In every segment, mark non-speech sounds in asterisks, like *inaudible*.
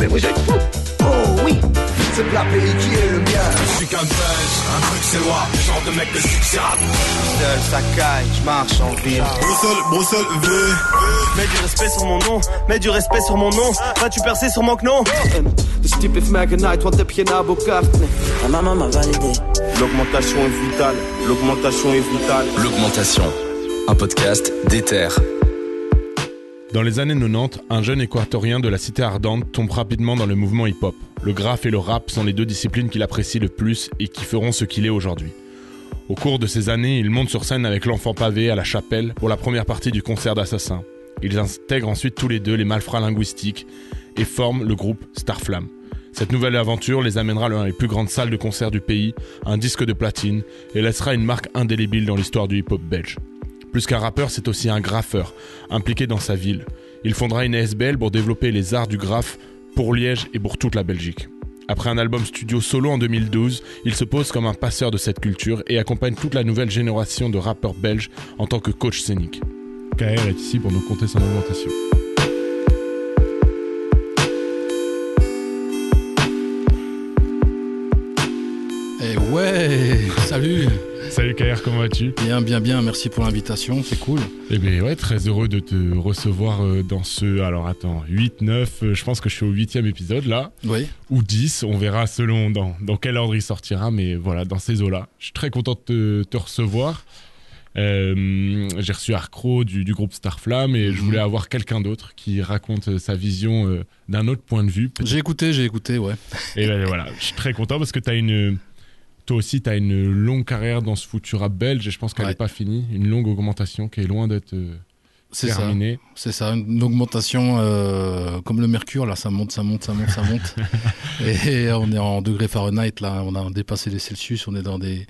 mais vous êtes fous Oh oui c'est le pays qui est le mien. Je suis qu'un buzz, un truc c'est genre de mec de succès Seul, ça caille, je marche en ville. Bruxelles, Bruxelles, V. Mets du respect sur mon nom, mets du respect sur mon nom. Vas-tu percer sur mon nom Ce type est Magnite, want heb Ma maman m'a validé. L'augmentation est vitale, l'augmentation est vitale. L'augmentation, un podcast d'Ether. Dans les années 90, un jeune équatorien de la cité ardente tombe rapidement dans le mouvement hip-hop. Le graphe et le rap sont les deux disciplines qu'il apprécie le plus et qui feront ce qu'il est aujourd'hui. Au cours de ces années, il monte sur scène avec l'enfant pavé à la chapelle pour la première partie du concert d'Assassin. Ils intègrent ensuite tous les deux les malfrats linguistiques et forment le groupe Starflame. Cette nouvelle aventure les amènera dans les plus grandes salles de concert du pays, un disque de platine et laissera une marque indélébile dans l'histoire du hip-hop belge. Plus qu'un rappeur, c'est aussi un graffeur, impliqué dans sa ville. Il fondera une SBL pour développer les arts du graphe pour Liège et pour toute la Belgique. Après un album studio solo en 2012, il se pose comme un passeur de cette culture et accompagne toute la nouvelle génération de rappeurs belges en tant que coach scénique. KR est ici pour nous compter son augmentation. Eh ouais, salut Salut KR, comment vas-tu Bien, bien, bien, merci pour l'invitation, c'est cool. Eh bien ouais, très heureux de te recevoir euh, dans ce... Alors attends, 8, 9, euh, je pense que je suis au 8 épisode là. Oui. Ou 10, on verra selon dans, dans quel ordre il sortira, mais voilà, dans ces eaux-là. Je suis très content de te, recevoir. Euh, j'ai reçu Arcro du, du, groupe Starflame et je voulais mhm. avoir quelqu'un d'autre qui raconte sa vision d'un autre point de vue. J'ai écouté, j'ai écouté, ouais. Et ben voilà, je suis très content parce que tu as une toi aussi, tu as une longue carrière dans ce Futura belge et je pense qu'elle n'est pas finie. Une longue augmentation qui est loin d'être euh, terminée. C'est ça, une augmentation euh, comme le mercure, là, ça monte, ça monte, ça monte, ça monte. *laughs* et on est en degrés Fahrenheit, là, on a dépassé les Celsius, on est dans des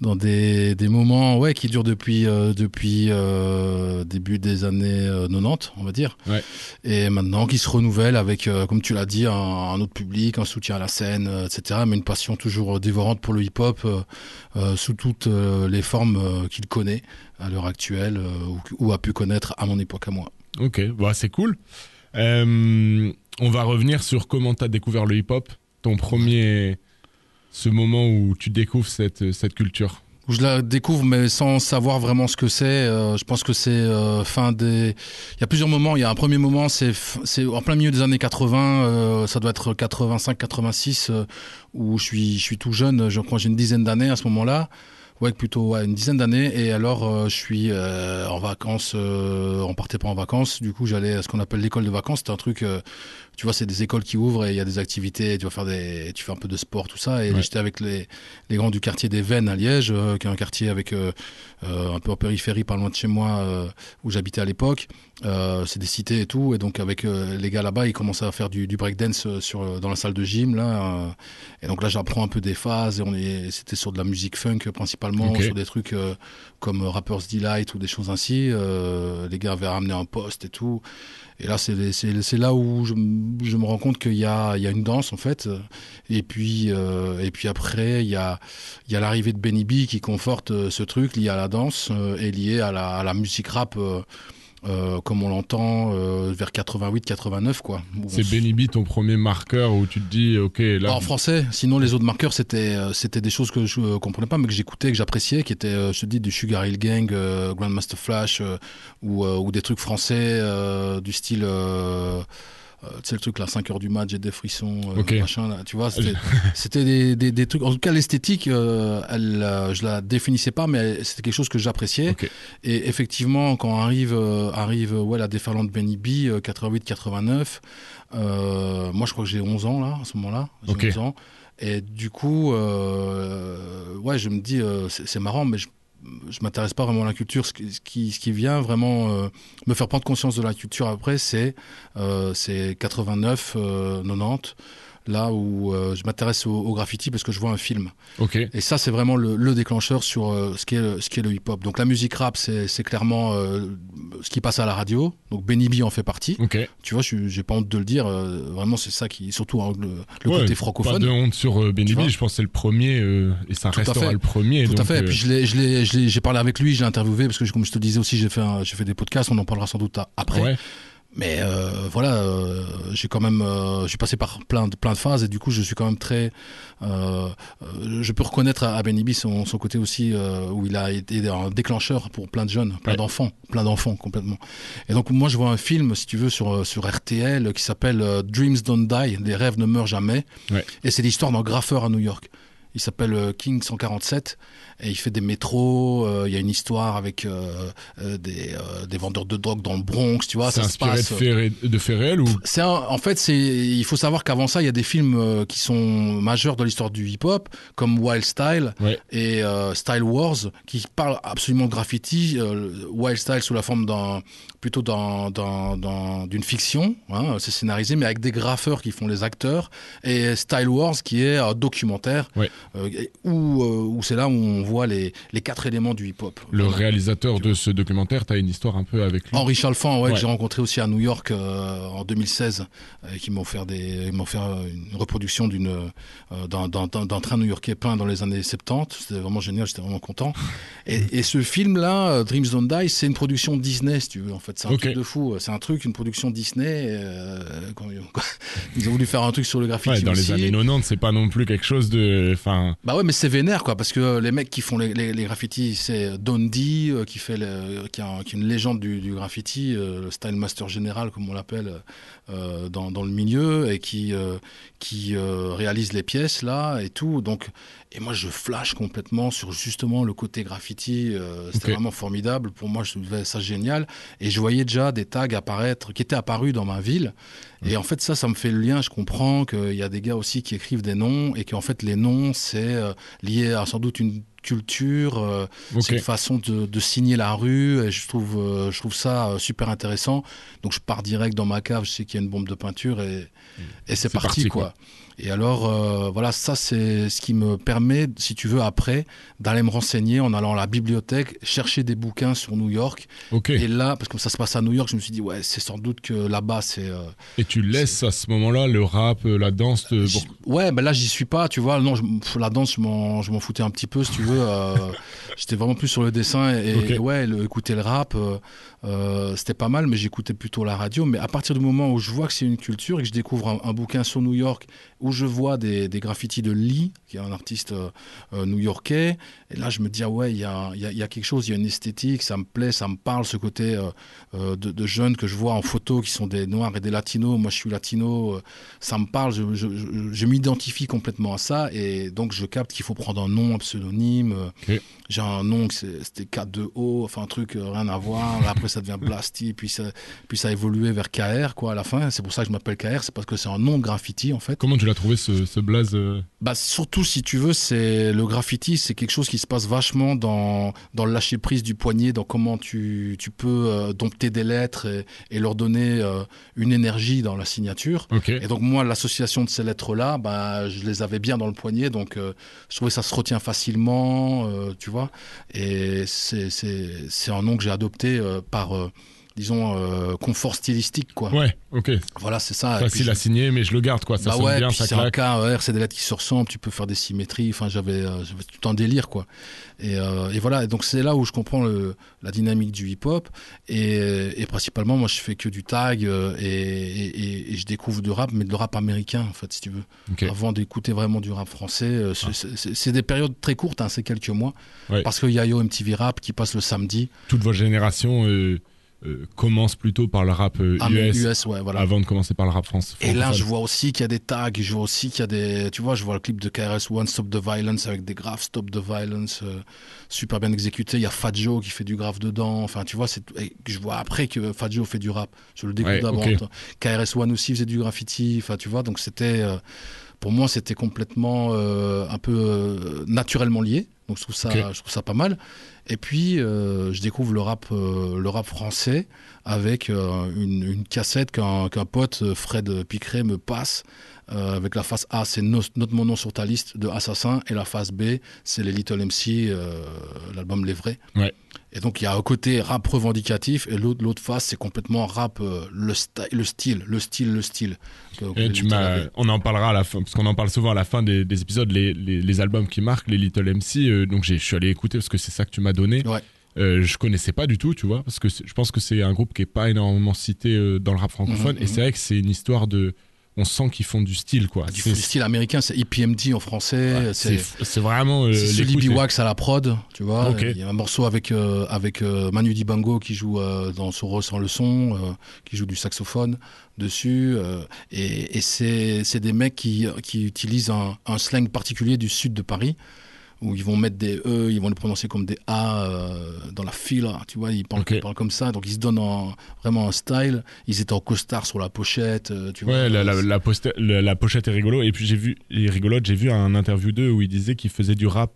dans des, des moments ouais, qui durent depuis, euh, depuis euh, début des années 90, euh, on va dire. Ouais. Et maintenant qui se renouvelle avec, comme tu l'as dit, un, autre public, un soutien à la scène, etc. Mais une passion toujours dévorante pour le hip-hop sous toutes les formes qu'il connaît à l'heure actuelle ou, a pu connaître à mon époque à moi. Ok, bah, c'est cool. on va revenir sur comment tu as découvert le hip-hop, ton premier ce moment où tu découvres cette, cette culture? Je la découvre mais sans savoir vraiment ce que c'est. Euh, je pense que c'est euh, fin des. Il y a plusieurs moments. Il y a un premier moment, c'est c'est en plein milieu des années 80. Euh, ça doit être 85, 86 où je suis je suis tout jeune. Je crois j'ai une dizaine d'années à ce moment-là. Ouais, plutôt une dizaine d'années. Et alors, je suis en vacances. on partait pas en vacances. Du coup, j'allais à ce qu'on appelle l'école de vacances. C'était un truc tu vois, c'est des écoles qui ouvrent et il y a des activités, tu vas faire des, tu fais un peu de sport, tout ça. Et j'étais avec les, les grands du quartier des Vennes à Liège, euh, qui est un quartier avec euh, euh, un peu en périphérie, pas loin de chez moi, où j'habitais à l'époque. c'est des cités et tout. Et donc avec les gars là-bas, ils commençaient à faire du, du breakdance sur dans la salle de gym là. et donc là, j'apprends un peu des phases. Et on est, c'était sur de la musique funk principalement, sur des trucs comme Rappers Delight ou des choses ainsi. les gars avaient ramené un poste et tout. Et là, c'est là où je, me rends compte qu'il y y a une danse, en fait. Et puis, euh, et puis après, il y a, il y a l'arrivée de Benny B qui conforte euh, ce truc lié à la danse euh, et lié à la, à la musique rap. Euh, comme on l'entend euh, vers 88-89 quoi. C'est Benny B ton premier marqueur où tu te dis ok là. En français, sinon les autres marqueurs c'était euh, c'était des choses que je comprenais pas mais que j'écoutais que j'appréciais qui étaient je te dis du Sugar Hill Gang, Grandmaster Flash ou, ou des trucs français du style tu sais le truc là 5 heures du match j'ai des frissons euh, machin là, tu vois *laughs* c'était des, des, des, trucs en tout cas l'esthétique euh, elle je la définissais pas mais c'était quelque chose que j'appréciais. Et effectivement quand arrive arrive ouais la déferlante Benny B 88 89 moi je crois que j'ai 11 ans là à ce moment-là. J'ai 11 ans. Et du coup ouais je me dis c'est marrant mais je je m'intéresse pas vraiment à la culture. Ce qui, vient vraiment euh, me faire prendre conscience de la culture après, c'est euh, 89, euh, 90 là où euh, je m'intéresse au, graffiti parce que je vois un film. Okay. Et ça, c'est vraiment le, le, déclencheur sur euh, ce qu'est le, ce qui est le hip-hop. Donc la musique rap, c'est clairement euh, ce qui passe à la radio. Donc Benny B en fait partie. Okay. Tu vois, j'ai pas honte de le dire. vraiment, c'est ça qui, surtout hein, le, le côté francophone. Pas de honte sur Benny B. Je pense que c'est le premier et ça Tout restera le premier. Tout donc, à fait. Et puis j'ai parlé avec lui, j'ai interviewé parce que comme je te disais aussi, j'ai fait, j'ai fait des podcasts. On en parlera sans doute après. Ouais. Mais euh, voilà, euh, j'ai quand même, euh, j'ai passé par plein de plein de phases et du coup, je suis quand même très, euh, euh, je peux reconnaître à, à Ben Ibi son, son côté aussi où il a été un déclencheur pour plein de jeunes, plein Ouais. d'enfants, plein d'enfants complètement. Et donc moi, je vois un film, si tu veux, sur sur RTL qui s'appelle Dreams Don't Die, les rêves ne meurent jamais, Ouais. et c'est l'histoire d'un graffeur à New York. Il s'appelle King 147 et il fait des métros. euh, Il y a une histoire avec euh, euh, des, des vendeurs de drogue dans le Bronx, tu vois. C'est Ça se inspiré de passe. faits, ré- de faits réels ou? C'est en fait, c'est il faut savoir qu'avant ça, il y a des films qui sont majeurs dans l'histoire du hip-hop, comme Wild Style Ouais. et Style Wars, qui parlent absolument de graffiti. Wild Style sous la forme d'un plutôt d'un- d'un- d'un- d'une fiction, hein, c'est scénarisé, mais avec des graffeurs qui font les acteurs, et Style Wars qui est un documentaire Ouais. euh, où, euh, où c'est là où on voit les, les quatre éléments du hip-hop. le réalisateur de ce documentaire, t'as une histoire un peu avec lui Henri Chalfant, ouais, Ouais. que j'ai rencontré aussi à New York euh, en 2016, euh, qui m'a offert des, m'ont offert euh, une reproduction d'une euh, d'un- d'un d'un- d'un train new-yorkais peint dans les années 70. C'était vraiment génial, j'étais vraiment content. *laughs* Et, et ce film-là, Dreams Don't Die, c'est une production Disney, si tu veux. En fait, c'est un truc de fou. C'est un truc, une production Disney. euh, quand ils, ont, *laughs* ils ont voulu faire un truc sur le graffiti Ouais, dans les années 90, c'est pas non plus quelque chose de. Enfin, Bah ouais, mais c'est vénère, quoi, parce que les mecs qui font les, les, les graffitis, c'est Don D, euh, qui fait le, qui, est un- qui est une légende du, du graffiti, euh, le style master général, comme on l'appelle euh, dans, dans le milieu, et qui, euh, qui euh, réalise les pièces là et tout. Donc, et moi, je flash complètement sur justement le côté graffiti. euh, C'était vraiment formidable. Pour moi, je trouvais ça génial. Et je voyais déjà des tags apparaître, qui étaient apparus dans ma ville. Et en fait, ça, ça me fait le lien. Je comprends qu'il y a des gars aussi qui écrivent des noms et qu'en fait, les noms, c'est euh, lié à sans doute une culture, euh, c'est une façon de, de signer la rue. Et je trouve, euh, je trouve ça euh, super intéressant. Donc, je pars direct dans ma cave. Je sais qu'il y a une bombe de peinture et, et c'est parti, parti, quoi. quoi. Et alors, euh, voilà, ça, c'est ce qui me permet, si tu veux, après, d'aller me renseigner en allant à la bibliothèque, chercher des bouquins sur New York. Et là, parce que ça se passe à New York, je me suis dit, ouais, c'est sans doute que là-bas, c'est. euh, Et tu laisses à ce moment-là le rap, euh, la danse. te- Ouais, ben là j'y suis pas, tu vois. Non, je- la danse, je m'en, foutais un petit peu, si tu veux. *laughs* j'étais vraiment plus sur le dessin et, Ok. et ouais, le- écouter le rap, euh, c'était pas mal, mais j'écoutais plutôt la radio. Mais à partir du moment où je vois que c'est une culture et que je découvre un, un bouquin sur New York où je vois des, des graffitis de Lee, qui est un artiste euh, euh, new-yorkais, et là je me dis ah ouais, il y a, y a- y a quelque chose, il y a une esthétique, ça me plaît, ça me parle, ce côté euh, de, de jeunes que je vois en photo qui sont des noirs et des latinos. Moi je suis latino, ça me parle, je, je, je- je m'identifie complètement à ça et donc je capte qu'il faut prendre un nom, un pseudonyme. J'ai un nom, que c'est- c'était 4-2-O, enfin un truc rien à voir. Après ça devient Blasty, *laughs* puis ça, puis ça a évolué vers KR quoi à la fin. C'est pour ça que je m'appelle KR, c'est parce que c'est un nom de graffiti en fait. Comment tu l'as trouvé ce, ce blaze euh Bah surtout si tu veux, c'est le graffiti, c'est quelque chose qui se passe vachement dans dans le lâcher prise du poignet, dans comment tu tu peux euh, dompter des lettres et, et leur donner euh, une énergie dans la signature. Ok. Et donc moi, l'association de ces lettres-là, bah, je les avais bien dans le poignet, donc euh, je trouvais que ça se retient facilement, tu vois. Et c'est un nom que j'ai adopté euh, par euh, disons euh, confort stylistique quoi. Ouais, ok. Voilà, c'est ça. Puis Facile à signer, mais je le garde, quoi. Ça bah sonne ouais, bien, ça c'est un claque. c'est des lettres qui se ressemblent, tu peux faire des symétries, enfin j'avais euh, tout un délire quoi. Et, euh, et voilà, et donc c'est là où je comprends le, la dynamique du hip-hop et, et principalement moi je fais que du tag et, je découvre du rap, mais de rap américain en fait si tu veux. Ah. Avant d'écouter vraiment du rap français, euh, c'est- des périodes très courtes, hein, c'est quelques mois, Ouais. parce qu'il y a Yo MTV Rap qui passe le samedi, Toute votre génération euh, euh, commence plutôt par le rap euh, Ah, US, US, ouais, voilà. avant de commencer par le rap France. Et là, je vois aussi qu'il y a des tags, je vois aussi qu'il y a des. Tu vois, je vois le clip de KRS One, Stop the Violence, avec des graphes Stop the Violence, euh, super bien exécuté. Il y a Fat Joe qui fait du graphe dedans. Enfin, tu vois, c'est. je vois après que Fat Joe fait du rap. Je le découvre Ouais, d'abord. ok. KRS One aussi faisait du graffiti. Enfin, tu vois, donc c'était. Pour moi, c'était complètement euh, un peu euh, naturellement lié. Donc je trouve ça, je trouve ça pas mal. Et puis euh, je découvre le rap, euh, le rap français avec euh, une, une cassette qu'un pote, Fred Picret, me passe. Euh, avec la face A, c'est no- Note mon nom sur ta liste de Assassin. Et la face B, c'est les Little MC, euh, l'album Les Vrais. Ouais. Et donc il y a un côté rap revendicatif et l'autre face, c'est complètement rap, euh, le, style, le style, le style. Et tu on en parlera à la fin, parce qu'on en parle souvent à la fin des, des épisodes, les, les, les albums qui marquent, les Little MC. donc je suis allé écouter parce que c'est ça que tu m'as donné. Ouais. Euh, je connaissais pas du tout, tu vois, parce que je pense que c'est un groupe qui est pas énormément cité euh, dans le rap francophone. Mhm, et c'est vrai que c'est une histoire de. On sent qu'ils font du style, quoi. Du style américain, c'est EPMD en français. c'est vraiment. euh, c'est est- Wax à la prod, tu vois. Ok. Il y a un morceau avec, euh, avec euh, Manu Dibango qui joue euh, dans Soros sans le son, euh, qui joue du saxophone dessus. euh, et et c'est c'est des mecs qui, qui utilisent un, un slang particulier du sud de Paris. Où ils vont mettre des E, ils vont les prononcer comme des A euh, dans la fila, tu vois, ils parlent, Ok. ils parlent comme ça, donc ils se donnent en- vraiment un style. Ils étaient en costard sur la pochette, euh, tu vois. Ouais, la, la, C'est- la poste- la- la pochette est rigolo. Et puis j'ai vu, est rigolote, j'ai vu un interview d'eux où ils disaient qu'ils faisaient du rap,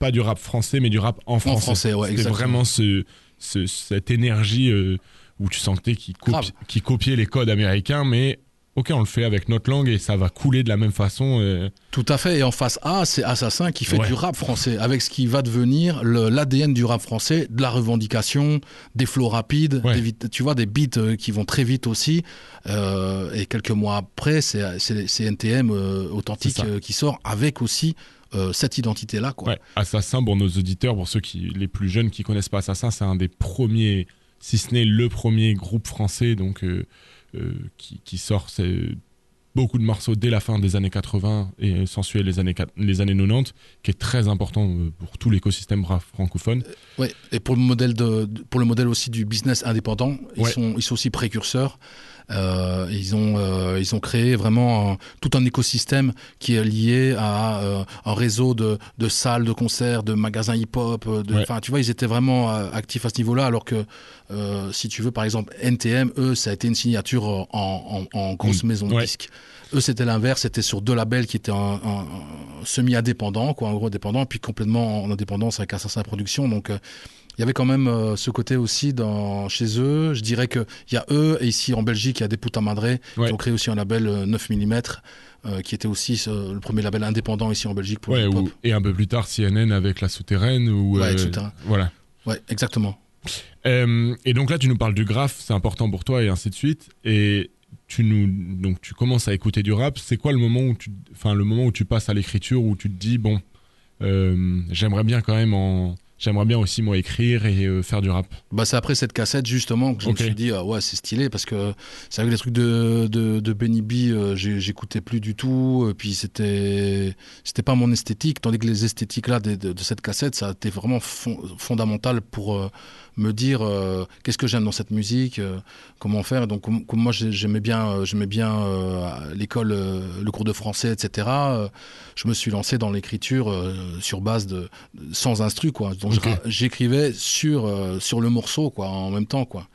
pas du rap français, mais du rap en français. français, ouais, C'était vraiment ce, ce- cette énergie euh, où tu sentais qu'ils copi- qu'ils copiaient les codes américains, mais ok, on le fait avec notre langue et ça va couler de la même façon. euh. Tout à fait. Et en face A, c'est Assassin qui fait Ouais. du rap français, avec ce qui va devenir l'ADN du rap français, de la revendication, des flows rapides, Ouais. des tu vois, des beats euh, qui vont très vite aussi. Euh, et quelques mois après, c'est NTM euh, authentique euh, qui sort avec aussi euh, cette identité-là. quoi. Ouais, Assassin, pour nos auditeurs, pour ceux qui, les plus jeunes qui connaissent pas Assassin, c'est un des premiers, si ce n'est le premier groupe français donc, euh, qui, qui sort beaucoup de morceaux dès la fin des années 80 et s'ensuit les années, les années 90, qui est très important euh, pour tout l'écosystème francophone. Ouais, et pour le modèle de, de- pour le modèle aussi du business indépendant, ils Ouais. sont ils sont aussi précurseurs. Euh, ils ont euh, ils ont créé vraiment un- tout un écosystème qui est lié à euh, un réseau de, de salles de concerts, de magasins hip-hop. Ouais. Enfin, tu vois, ils étaient vraiment actifs à ce niveau-là, alors que si tu veux, par exemple, NTM, eux, ça a été une signature en, en, en grosse maison de Ouais. disques. Eux, c'était l'inverse, c'était sur deux labels qui étaient un, semi-indépendants, quoi, en gros indépendants, puis complètement en indépendance avec Assassin Productions. Donc, il y avait quand même euh, ce côté aussi dans, chez eux. Je dirais qu'il y a eux, et ici en Belgique, il y a des Puta Madre, Ouais. qui ont créé aussi un label euh, 9 mm, euh, qui était aussi euh, le premier label indépendant ici en Belgique pour Ouais, le et un peu plus tard, CNN avec La Souterraine. Ou, Ouais, euh, etc. Voilà. Ouais, exactement. Euh, et donc là, tu nous parles du graphe, c'est important pour toi et ainsi de suite. Et tu nous, donc tu commences à écouter du rap. C'est quoi le moment où tu, enfin le moment où tu passes à l'écriture où tu te dis bon, euh, j'aimerais bien quand même en, j'aimerais bien aussi moi écrire et euh, faire du rap. Bah, c'est après cette cassette justement que je me suis dit ah ouais c'est stylé parce que c'est vrai que les trucs de de, de Benny B euh, j'écoutais plus du tout et puis c'était c'était pas mon esthétique tandis que les esthétiques là de, de, de cette cassette ça a été vraiment fon- fondamental pour euh, me dire euh, qu'est-ce que j'aime dans cette musique euh, comment faire. Donc comme, comme moi j'ai- j'aimais bien euh, j'aimais bien l'école le cours de français etc je me suis lancé dans l'écriture sur base de, sans instru quoi. Donc j'écrivais sur sur le morceau quoi en même temps quoi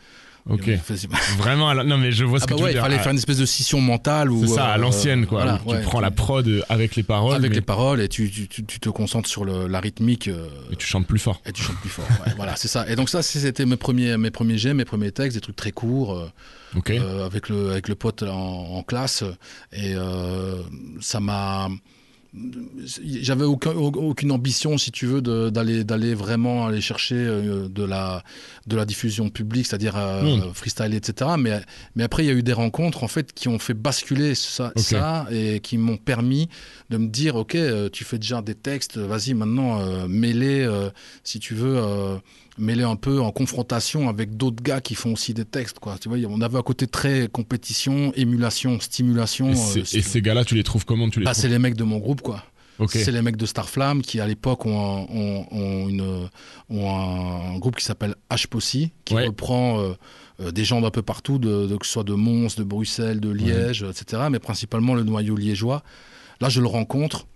Ok. Il *laughs* Vraiment, non mais je vois ce ah que bah tu ouais, veux il dire. fallait Ah, faire une espèce de scission mentale ou C'est ça, à euh, l'ancienne quoi. voilà, où ouais, tu prends tu- la prod avec les paroles, avec mais- les paroles et tu, tu, tu, tu te concentres sur le, la rythmique euh, et tu chantes plus fort. et tu chantes plus fort Ouais, *laughs* voilà c'est ça et donc ça c'était mes premiers mes premiers jets mes premiers textes des trucs très courts euh, Ok. euh, avec le avec le pote en, en classe et euh, ça m'a j'avais aucun, aucune ambition si tu veux d'aller d'aller vraiment aller chercher euh, de la de la diffusion publique c'est-à-dire euh, Mm. freestyle etc mais mais après il y a eu des rencontres en fait qui ont fait basculer ça, ça et qui m'ont permis de me dire ok euh, tu fais déjà des textes vas-y maintenant euh, euh, si tu veux euh, mets-les un peu en confrontation avec d'autres gars qui font aussi des textes quoi tu vois on avait un côté très compétition émulation stimulation Et, euh, si et ces gars-là, tu les trouves comment Tu les Bah, c'est les mecs de mon groupe, quoi. C'est les mecs de Starflame qui, à l'époque, ont, un- ont, ont une, ont un groupe qui s'appelle H-Possi, qui Ouais. reprend euh, euh, des gens d'un peu partout, de, de- que ce soit de Mons, de Bruxelles, de Liège, etc., mais principalement le noyau liégeois. Là, je le rencontre.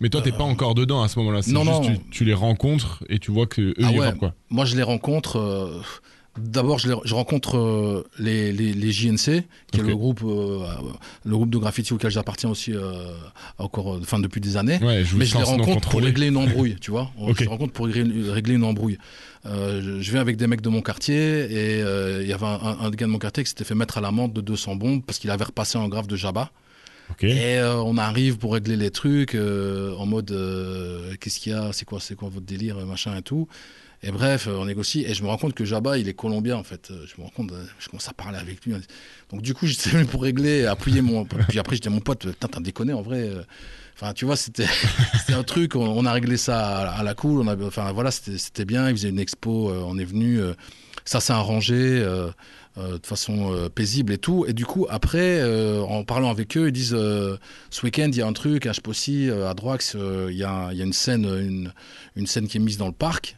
Mais toi, t'es pas encore dedans à ce moment-là. Non, juste non. Tu, tu les rencontres et tu vois que eux Ah ils ouais. quoi. Moi, je les rencontre. euh, D'abord, je, les- je rencontre euh, les, les, les JNC, qui est le groupe, euh, le groupe de graffiti auquel j'appartiens aussi euh, encore, enfin, depuis des années. Ouais, je Mais *laughs* je les rencontre pour régler une embrouille, tu vois. Ok. se rencontre pour régler, une embrouille. Euh, je, je viens avec des mecs de mon quartier et euh, il y avait un, un, un gars de mon quartier qui s'était fait mettre à l'amende de 200 bombes parce qu'il avait repassé un graphe de Jabba. Et euh, on arrive pour régler les trucs euh, en mode euh, qu'est-ce qu'il y a, c'est quoi, c'est quoi votre délire, machin et tout. Et bref, on négocie et je me rends compte que Jabba, il est colombien en fait. Je me rends compte, je commence à parler avec lui. Donc du coup, *laughs* j'étais venu pour régler, appuyer mon. Puis après, j'étais mon pote, putain, t'as déconné en vrai. Enfin, tu vois, c'était *laughs* un truc, on, a réglé ça à, la cool. On a, enfin, voilà, c'était bien. Ils faisaient une expo, on est venu. ça s'est arrangé. Euh, de façon euh, paisible et tout. Et du coup, après, euh, en parlant avec eux, ils disent ce week-end, il y a un truc à à Droix, il y, a, une scène, une scène qui est mise dans le parc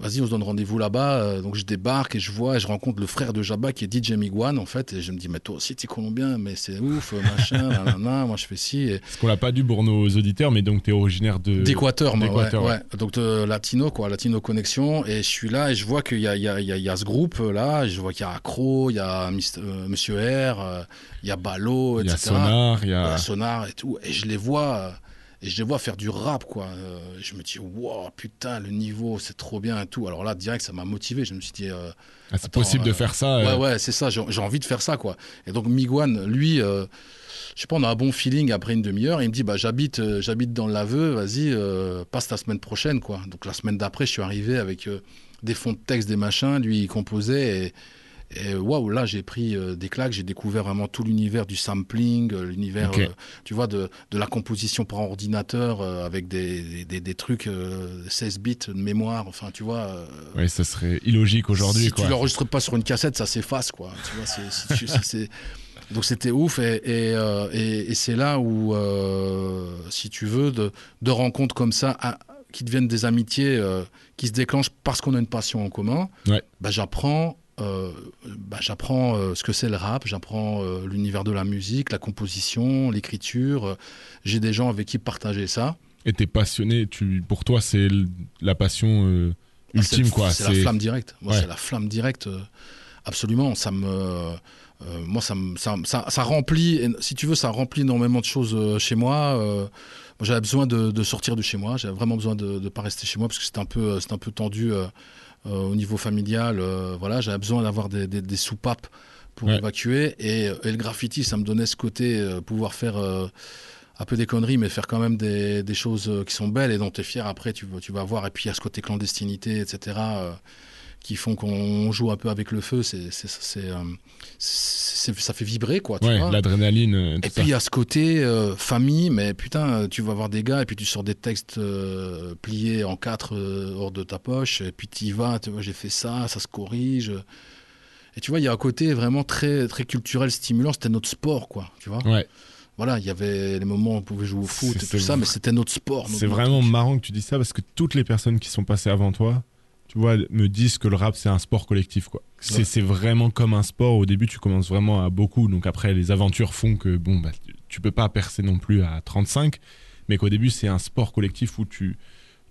vas-y, on se donne rendez-vous là-bas. Euh, donc je débarque et je vois et je rencontre le frère de Jabba qui est DJ Miguan en fait. Et je me dis, mais toi aussi, tu es colombien, mais c'est ouf, machin, *laughs* nanana, moi je fais ci. Et... Ce qu'on l'a pas dit pour nos auditeurs, mais donc tu es originaire de. D'Équateur, moi, ouais, Donc de Latino, quoi, Latino Connexion. Et je suis là et je vois qu'il y a, il y, a, il y a ce groupe là. Je vois qu'il y a Acro, il y a euh, Monsieur R, euh, il y a Balo, etc. Il y a Sonar, il y a. Sonar et tout. Et je les vois et je les vois faire du rap, quoi. Euh, je me dis, wow, putain, le niveau, c'est trop bien et tout. Alors là, direct, ça m'a motivé. Je me suis dit, euh, ah, c'est possible de euh, faire ça. Ouais, ouais, c'est ça. J'ai envie de faire ça, quoi. Et donc, Miguan, lui, je sais pas, on a un bon feeling après une demi-heure. Il me dit, bah, j'habite, j'habite dans l'aveu, vas-y, passe ta semaine prochaine, quoi. Donc, la semaine d'après, je suis arrivé avec des fonds de texte, des machins. Lui, il composait et et waouh, là, j'ai pris euh, des claques, j'ai découvert vraiment tout l'univers du sampling, euh, l'univers, euh, tu vois, de, de, la composition par ordinateur avec des, des, des trucs 16 bits de mémoire, enfin, tu vois. oui, ça serait illogique aujourd'hui. Si tu l'enregistres pas sur une cassette, ça s'efface, quoi. Tu vois, c'est. *laughs* Donc c'était ouf et, et, et, et c'est là où, si tu veux, de, de rencontres comme ça qui deviennent des amitiés qui se déclenchent parce qu'on a une passion en commun, ouais. bah, j'apprends euh, bah, j'apprends euh, ce que c'est le rap, j'apprends euh, l'univers de la musique, la composition, l'écriture. J'ai des gens avec qui partager ça. Et t'es passionné, tu, pour toi c'est la passion ah, ultime quoi. C'est la flamme directe. C'est la flamme directe. absolument, ça me, moi ça, me, ça, ça, remplit. Si tu veux, ça remplit énormément de choses chez moi. j'avais besoin de, de, sortir de chez moi. J'avais vraiment besoin de ne pas rester chez moi parce que c'était un peu, un peu tendu au niveau familial, euh, voilà, j'avais besoin d'avoir des, des, soupapes pour évacuer. Et, et, le graffiti, ça me donnait ce côté, euh, pouvoir faire un peu des conneries, mais faire quand même des, des choses qui sont belles et dont tu es fier après, tu, tu vas voir. Et puis il y a ce côté clandestinité, etc qui font qu'on joue un peu avec le feu, c'est, euh, ça fait vibrer, quoi. Ouais, l'adrénaline. Euh, et puis il y a ce côté euh, famille, mais putain, tu vas voir des gars et puis tu sors des textes pliés en quatre hors de ta poche, et puis tu y vas, tu vois, j'ai fait ça, ça se corrige. Et tu vois, il y a un côté vraiment très, très culturel, stimulant, c'était notre sport, quoi, tu vois. Ouais voilà, il y avait les moments où on pouvait jouer au foot et tout ça, mais c'était notre sport. C'est vraiment marrant que tu dis ça parce que toutes les personnes qui sont passées avant toi, tu vois, me disent que le rap c'est un sport collectif quoi. C'est vraiment comme un sport. Au début, tu commences vraiment à beaucoup, donc après les aventures font que bon, bah, tu peux pas percer non plus à 35, mais qu'au début c'est un sport collectif où tu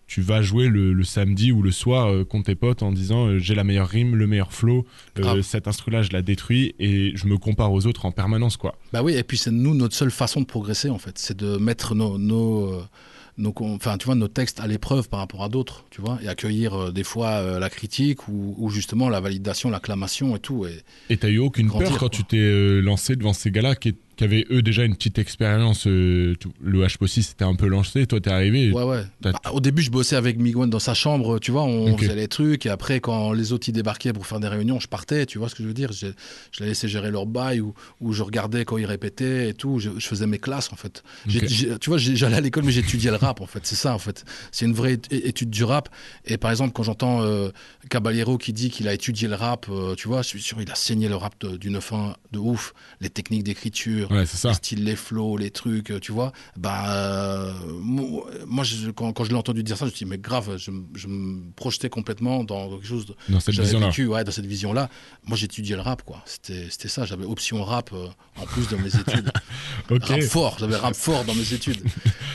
tu vas jouer le, samedi ou le soir euh, contre tes potes en disant euh, j'ai la meilleure rime, le meilleur flow, euh, cet instru-là je la détruis et je me compare aux autres en permanence quoi. Bah oui, et puis c'est nous notre seule façon de progresser en fait, c'est de mettre nos, nos donc enfin tu vois nos textes à l'épreuve par rapport à d'autres tu vois et accueillir euh, des fois euh, la critique ou, justement la validation l'acclamation et tout et t'as eu aucune peur quand tu t'es euh, lancé devant ces gars-là qui qui avaient eux déjà une petite expérience. Euh, le HPO6 c'était un peu lancé, toi t'es arrivé. Ouais, ouais. Bah, au début, je bossais avec Miguel dans sa chambre, tu vois, on faisait les trucs, et après, quand les autres y débarquaient pour faire des réunions, je partais, tu vois ce que je veux dire. Je, je les laissais gérer leur bail, ou, ou, je regardais quand ils répétaient et tout. Je, faisais mes classes, en fait. tu vois, j'allais à l'école, mais j'étudiais le rap, en fait. C'est ça, en fait. C'est une vraie étude du rap. Et par exemple, quand j'entends euh, Caballero qui dit qu'il a étudié le rap, euh, tu vois, je suis sûr, il a saigné le rap du 9-1 de ouf, les techniques d'écriture ouais, ça. les styles, les flows, les trucs, tu vois. Bah, euh, moi, je, quand, quand, je l'ai entendu dire ça, je me suis dit, mais grave, je, je me projetais complètement dans quelque chose de, dans cette vision-là. Ouais, dans cette vision-là. Moi, j'étudiais le rap, quoi. C'était, c'était ça. J'avais option rap euh, en plus de mes études. *laughs* okay. Rap fort. J'avais rap fort dans mes études.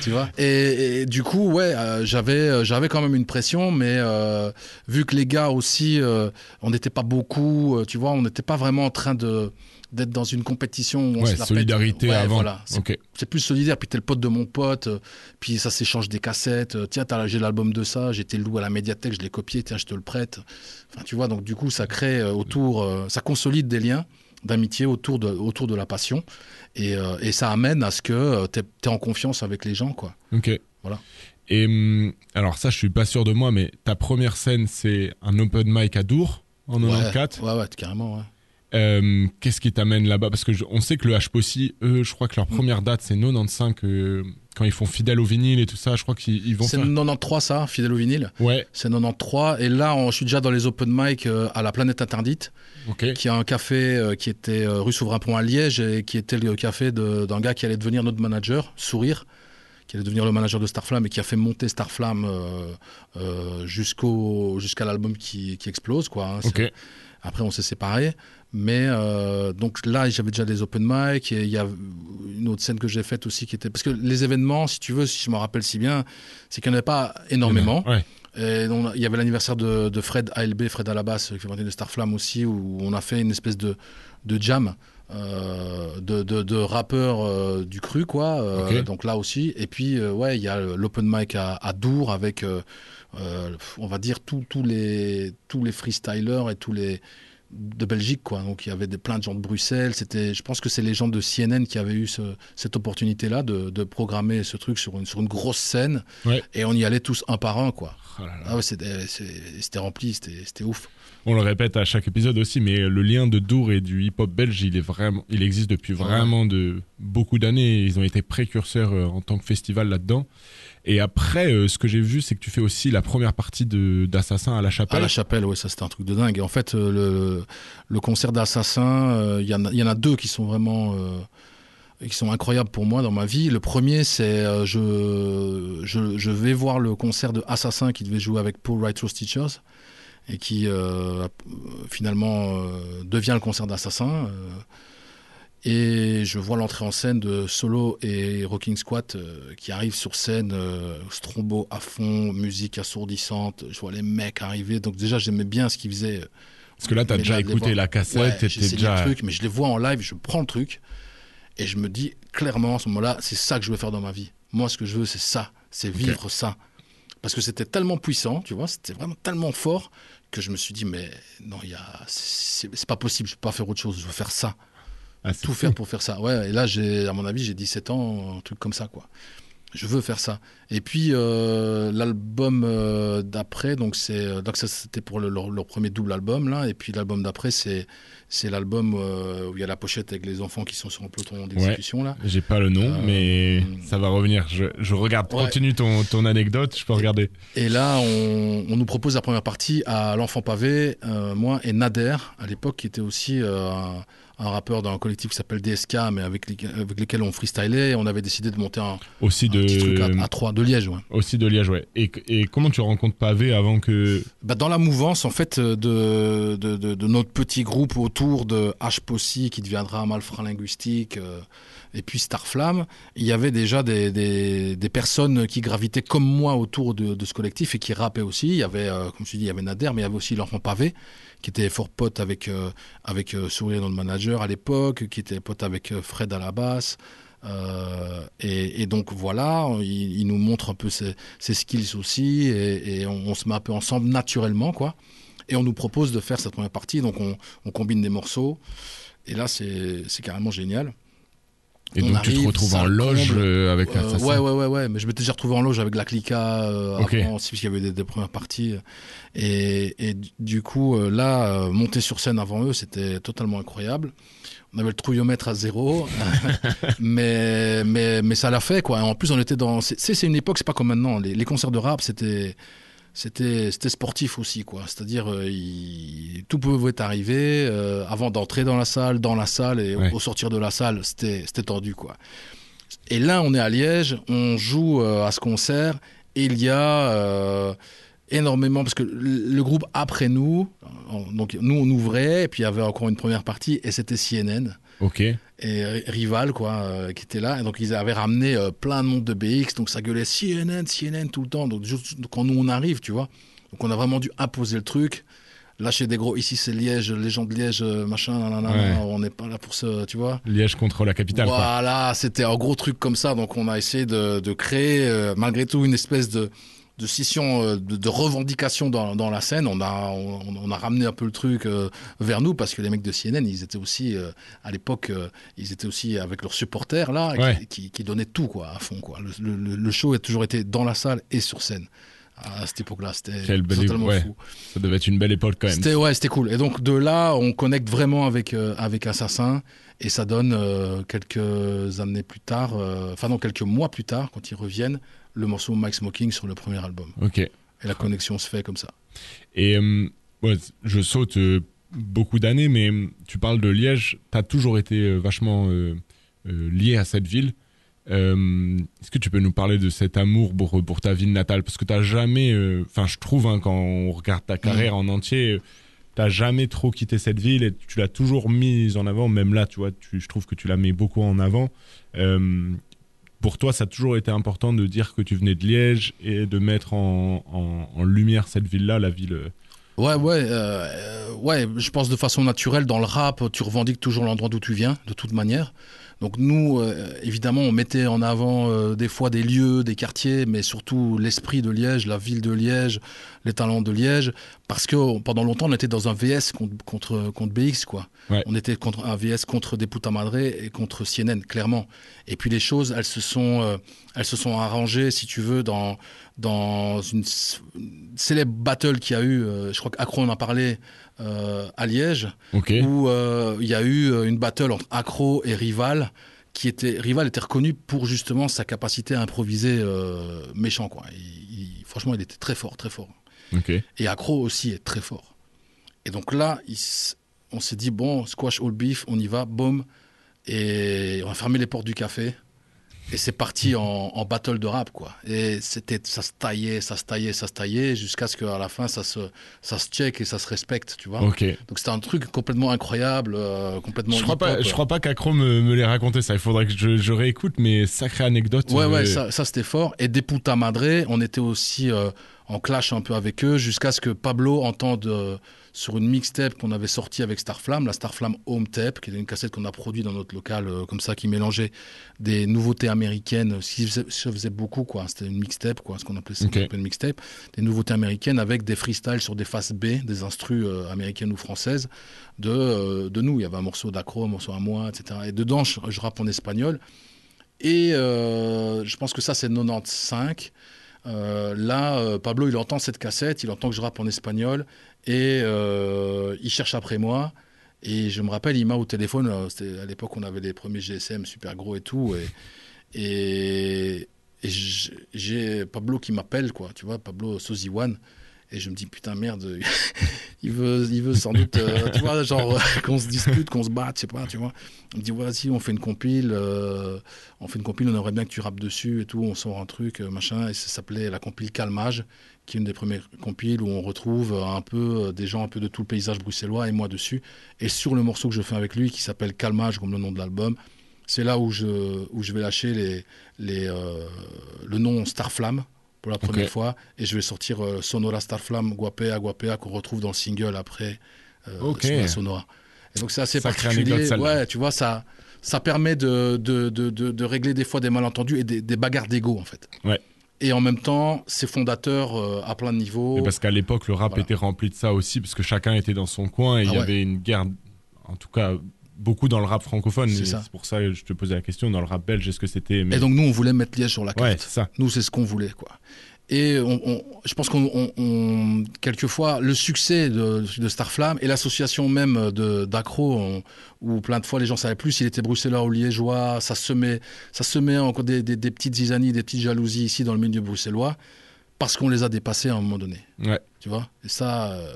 tu vois. Et, du coup, ouais, euh, j'avais, j'avais quand même une pression, mais vu que les gars aussi, on n'était pas beaucoup, tu vois, on n'était pas vraiment en train de d'être dans une compétition où on ouais, solidarité avant. Voilà. C'est plus solidaire. Puis t'es le pote de mon pote. Euh, puis ça s'échange des cassettes. Euh, tiens, j'ai l'album de ça. J'étais le loup à la médiathèque. Je l'ai copié. Tiens, je te le prête. Enfin, tu vois. Donc du coup, ça crée euh, autour, ça consolide des liens d'amitié autour de autour de la passion. Et, et, ça amène à ce que tu es, en confiance avec les gens, quoi. Ok. Voilà. Et hum, alors ça, je suis pas sûr de moi, mais ta première scène, c'est un open mic à Dour en 94. Ouais, ouais, carrément, ouais. Euh, Qu'est-ce qui t'amène là-bas? Parce que je- on sait que le H-Possi, eux, je crois que leur Mm. première date, c'est 95, euh, quand ils font fidèle au vinyle et tout ça. Je crois qu'ils ils vont C'est faire... 93 ça, fidèle au vinyle? Ouais, C'est 93. Et là, on- je suis déjà dans les open mic euh, à la Planète Interdite, ok. qui a un café qui était rue Souverain-Pont à Liège et qui était le café d'un gars qui allait devenir notre manager, Sourire, qui allait devenir le manager de Starflame et qui a fait monter Starflame jusqu'au jusqu'à l'album qui, qui explose quoi. hein. Après, on s'est séparés. Mais euh, donc là, j'avais déjà des open mic. Et il y a une autre scène que j'ai faite aussi qui était. Parce que les événements, si tu veux, si je me rappelle si bien, c'est qu'il n'y en avait pas énormément. Ouais. Et donc, il y avait l'anniversaire de, de Fred ALB, Fred Alabas, qui fait partie de Starflame aussi, où on a fait une espèce de, de jam euh, de, de, de rappeurs euh, du cru, quoi. Euh. Donc là aussi. Et puis, ouais, il y a l'open mic à, à Dour avec, euh, on va dire, tous tous les, tous les freestylers et tous les de Belgique quoi. Donc il y avait des, plein de gens de Bruxelles. C'était je pense que c'est les gens de CNN qui avaient eu ce- cette opportunité là de, de programmer ce truc sur une sur une grosse scène. Ouais. et on y allait tous un par un quoi. Oh ah ouais c'était rempli c'était c'était ouf. On le répète à chaque épisode aussi, mais le lien de Dour et du hip-hop belge, il est vraiment, il existe depuis vraiment de beaucoup d'années. Ils ont été précurseurs euh, en tant que festival là-dedans. Et après, euh, ce que j'ai vu, c'est que tu fais aussi la première partie d'Assassin à la à Chapelle. la chapelle ouais ça c'était un truc de dingue et en fait euh, le le concert d'Assassin euh, il y en a il y en a deux qui sont vraiment qui sont incroyables pour moi dans ma vie. Le premier, c'est euh, je, je, je vais voir le concert de Assassin qui devait jouer avec Paul Writers Teachers et qui euh, finalement euh, devient le concert d'Assassin. Euh, et je vois l'entrée en scène de Solo et Rocking Squat euh, qui arrivent sur scène, euh, strombo à fond, musique assourdissante. Je vois les mecs arriver. Donc déjà, j'aimais bien ce qu'ils faisaient. Parce que là, t'as Mais déjà écouté la cassette, Ouais, j'ai déjà. le truc, mais je les vois en live, je prends le truc et je me dis clairement à ce moment-là, c'est ça que je veux faire dans ma vie. Moi, ce que je veux, c'est ça, c'est vivre ça. Parce que c'était tellement puissant, tu vois, c'était vraiment tellement fort que je me suis dit, mais non, il y a, c'est c'est pas possible, je peux pas faire autre chose, je veux faire ça, Ah, tout faire pour faire ça. Ouais, et là, j'ai, à mon avis, j'ai 17 ans, un truc comme ça, quoi. Je veux faire ça. Et puis euh, l'album euh, d'après, donc c'est euh, donc ça c'était pour le- leur, leur premier double album là, et puis l'album d'après c'est c'est l'album euh, où il y a la pochette avec les enfants qui sont sur un peloton d'exécution là. J'ai pas le nom, mais hmm. ça va revenir. Je, je regarde. Ouais. Continue ton, ton anecdote, je peux regarder. Et là on, on nous propose la première partie à l'enfant pavé, moi et Nader à l'époque qui était aussi un, un rappeur d'un collectif qui s'appelle DSK, mais avec, les- avec lesquels on freestylait. On avait décidé de monter un, Aussi un petit truc de, à, à trois, de Liège. Ouais. aussi de Liège, ouais. Et, et comment tu rencontres Pavé avant que. Bah, dans la mouvance en fait euh, de, de, de, de notre petit groupe autour de H Possi qui deviendra Malfrat linguistique euh, et puis Starflamme, il y avait déjà des, des, personnes qui gravitaient comme moi autour de, ce collectif et qui rappaient aussi. Il y avait, euh, comme je dis, il y avait Nader, mais il y avait aussi l'enfant pavé qui était fort pote avec euh, avec euh, Sourire notre manager à l'époque, qui était pote avec euh, Fred à la basse. Et, donc voilà, il, nous montre un peu ses, skills aussi, et, on, se met un peu ensemble naturellement, quoi. Et on nous propose de faire cette première partie, donc on, combine des morceaux, et là c'est carrément génial. Et On donc tu te retrouves en loge euh, avec Euh, ouais, ouais, ouais, ouais, mais je m'étais déjà retrouvé en loge avec la Clica euh, avant aussi, parce qu'il y avait des, des premières parties. Et, et du- coup, euh, là, monter sur scène avant eux, c'était totalement incroyable. On avait le trouillomètre à zéro, *laughs* mais, mais, mais ça l'a fait, quoi. En plus, on était dans. C'est c'est une époque, c'est pas comme maintenant. Les, les concerts de rap, c'était. C'était sportif aussi, quoi. C'est-à-dire, euh, tout pouvait arriver euh, avant d'entrer dans la salle, dans la salle, et au- Ouais. au sortir de la salle, c'était tendu, quoi. Et là, on est à Liège, on joue euh, à ce concert, et il y a euh, énormément, parce que le, le groupe après nous, on- donc nous on ouvrait, et puis il y avait encore une première partie, et c'était CNN, Ok. et Rival, quoi, euh, qui était là, et donc ils avaient ramené euh, plein de monde de BX, donc ça gueulait CNN, CNN tout le temps, donc juste quand nous on arrive, tu vois, donc on a vraiment dû imposer le truc. Lâcher des gros, ici c'est Liège, les gens de Liège, euh, machin, nanana, Ouais. on n'est pas là pour ça, tu vois. Liège contre la capitale. Voilà, c'était un gros truc comme ça. Donc on a essayé de, de créer, euh, malgré tout, une espèce de, de scission, euh, de, de revendication dans, dans la scène. On a, on, on a ramené un peu le truc euh, vers nous parce que les mecs de CNN, ils étaient aussi, euh, à l'époque, euh, ils étaient aussi avec leurs supporters là, qui- Ouais. qui, qui, donnaient tout quoi, à fond. Quoi. Le, le- le show a toujours été dans la salle et sur scène. À cette époque-là, c'était totalement ouais. fou. Ça devait être une belle époque quand même. C'était ouais, c'était cool. Et donc de là, on connecte vraiment avec avec Assassin et ça donne quelques années plus tard, enfin non quelques mois plus tard, quand ils reviennent, le morceau Mike Smoking sur le premier album. Ok. Et la connexion se fait comme ça. Et euh, ouais, je saute euh, beaucoup d'années, mais euh, tu parles de Liège. Tu as toujours été vachement lié à cette ville. Euh, Est-ce que tu peux nous parler de cet amour pour, pour ta ville natale? Parce que tu jamais, euh, enfin, je trouve, hein, quand on regarde ta carrière en entier, euh, t'as jamais trop quitté cette ville et tu l'as toujours mise en avant. Même là, tu vois, tu, je trouve que tu la mets beaucoup en avant. Euh, pour toi, ça a toujours été important de dire que tu venais de Liège et de mettre en, lumière cette ville-là, la ville. euh, Ouais, ouais, euh, ouais. Je pense de façon naturelle dans le rap, tu revendiques toujours l'endroit d'où tu viens, de toute manière. Donc nous, euh, évidemment, on mettait en avant euh, des fois des lieux, des quartiers, mais surtout l'esprit de Liège, la ville de Liège, les talents de Liège, parce que pendant longtemps, on était dans un VS contre contre, contre BX, quoi. Ouais. On était contre un VS contre des Madre et contre CNN, clairement. Et puis les choses, elles se sont, euh, elles se sont arrangées, si tu veux, dans dans une c- célèbre battle qu'il y a eu. je crois qu'Acro en a parlé à Liège où euh, il y a eu euh, une battle entre Accro et Rival qui était Rival était reconnu pour justement sa capacité à improviser euh, méchant quoi. Il- il- franchement, il était très fort, très fort. Et Accro aussi est très fort. Et donc là, il on s'est dit bon, squash all beef, on y va, boum, et on a fermé les portes du café. Et c'est parti en, en battle de rap, quoi. Et c'était, ça se taillait, ça se taillait, ça se taillait, jusqu'à ce qu'à la fin, ça se, ça se check et ça se respecte, tu vois. Ok. Donc c'était un truc complètement incroyable, euh, complètement. Je crois pas, je crois pas qu'Acro me, me l'ait raconté ça. Il faudrait que je, je réécoute, mais sacrée anecdote. Ouais, euh, ouais, ça, ça c'était fort. Et des Puta Madre, on était aussi euh, en clash un peu avec eux, jusqu'à ce que Pablo entende euh, sur une mixtape qu'on avait sortie avec Starflame, la Starflame Home Tape, qui est une cassette qu'on a produite dans notre local, euh, comme ça, qui mélangeait des nouveautés américaines, ce qui faisait, se faisait beaucoup, quoi. C'était une mixtape, quoi, ce qu'on appelait ça, une mixtape, des nouveautés américaines avec des freestyles sur des faces B, des instrus euh, américaines ou françaises de, de nous. Il y avait un morceau d'Acro, un morceau à moi, etc. Et dedans, je, je rappe en espagnol. Et je pense que ça, c'est 95. Euh, là, euh, Pablo, il entend cette cassette, il entend que je rappe en espagnol et euh, il cherche après moi. Et je me rappelle, il m'a au téléphone, à l'époque on avait les premiers GSM super gros et tout. Et, j'ai Pablo qui m'appelle, quoi, tu vois, Pablo Soziwan. Et je me dis, putain, merde, *laughs* il veut, il veut sans doute, euh, tu vois, genre *laughs* qu'on se dispute, qu'on se batte, je sais pas, tu vois. Il me dit, vas-y, on fait une compile, euh, on fait une compile, on aimerait bien que tu rappes dessus et tout, on sort un truc, euh, machin. Et ça s'appelait la compile Calmage, qui est une des premières compiles où on retrouve un peu des gens un peu de tout le paysage bruxellois et moi dessus. Et sur le morceau que je fais avec lui, qui s'appelle Calmage, comme le nom de l'album, c'est là où je, où je vais lâcher les, le nom Starflamme pour la première fois. Et je vais sortir euh, Sonora Starflamme Guapea Guapea qu'on retrouve dans le single après euh, Ok. sur la Sonora. Et donc c'est assez Sacrée particulier. Ouais, tu vois, ça, ça permet de, de, de, de, de régler des fois des malentendus et des, des bagarres d'ego en fait. Ouais. Et en même temps, c'est fondateur euh, à plein de niveaux. Et parce qu'à l'époque, le rap Voilà. était rempli de ça aussi, parce que chacun était dans son coin et il Ah y ouais. avait une guerre, en tout cas, beaucoup dans le rap francophone. C'est pour ça que je te posais la question. Dans le rap belge, est-ce que c'était. mais- Et donc nous, on voulait mettre Liège sur la carte. ouais, c'est ça. Nous, c'est ce qu'on voulait, quoi. Et on, on- je pense qu'on, on- on- quelquefois, le succès de, de Starflame et l'association même de d'Acro, où plein de fois les gens savaient plus s'il était bruxellois ou liégeois, ça semait, ça semait encore des, des, des petites zizanies, des petites jalousies ici dans le milieu bruxellois, parce qu'on les a dépassés à un moment donné. Ouais. Tu vois? Et ça, euh,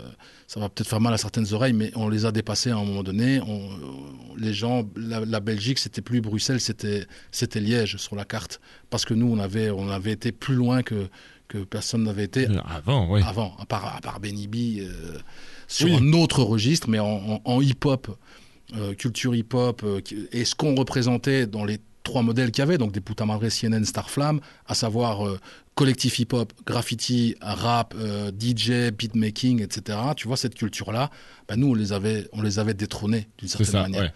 ça va peut-être faire mal à certaines oreilles, mais on les a dépassés à un moment donné. On, on- les gens, la, la Belgique, c'était plus Bruxelles, c'était, c'était Liège sur la carte. Parce que nous, on avait, on avait été plus loin que, que personne n'avait été Avant, ouais. avant, à part, à part Benny B, euh, sur Oui. un autre registre, mais en, en- en hip-hop, euh, culture hip-hop, euh, et ce qu'on représentait dans les trois modèles qu'il y avait, donc des Puta Madre, CNN, Starflame, à savoir euh, collectif hip-hop, graffiti, rap, euh, DJ, beatmaking, etc. Tu vois, cette culture-là, ben, nous, on les avait, on les avait détrônés d'une certaine ça, manière. ouais.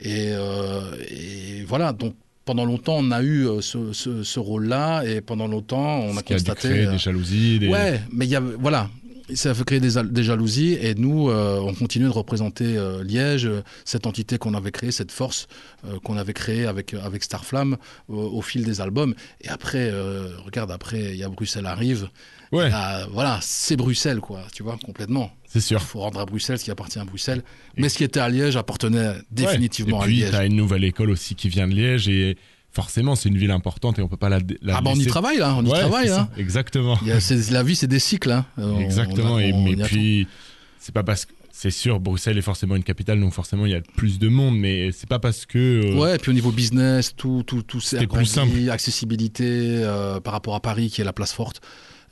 Et, euh, et voilà, donc pendant longtemps, on a eu euh, ce, ce- ce rôle-là et pendant longtemps, on a qui a constaté. créer euh, des jalousies. Des... Ouais, mais il y a, voilà, ça fait créer des, al- des jalousies et nous, euh, on continue de représenter euh, Liège, cette entité qu'on avait créée, cette force euh, qu'on avait créée avec, avec Starflame euh, au fil des albums. Et après, regarde, après, il y a Bruxelles arrive. Ouais, Ah, voilà, c'est Bruxelles, quoi, tu vois, complètement. c'est Il sûr. faut rendre à Bruxelles ce qui appartient à Bruxelles. Mais ce qui était à Liège appartenait définitivement Ouais. à Et puis, Liège. tu as une nouvelle école aussi qui vient de Liège et forcément, c'est une ville importante et on peut pas la, la Ah bah on y travaille là, on y Ouais, travaille c'est hein. ça, Exactement. Il y a- c'est- la vie c'est des cycles hein. On- Exactement. on- et mais puis, c'est pas parce que. C'est sûr, Bruxelles est forcément une capitale, donc forcément il y a plus de monde, mais c'est pas parce que. euh, Ouais, et puis au niveau business, tout, tout, tout C'était plus simple. accessibilité euh, par rapport à Paris qui est la place forte,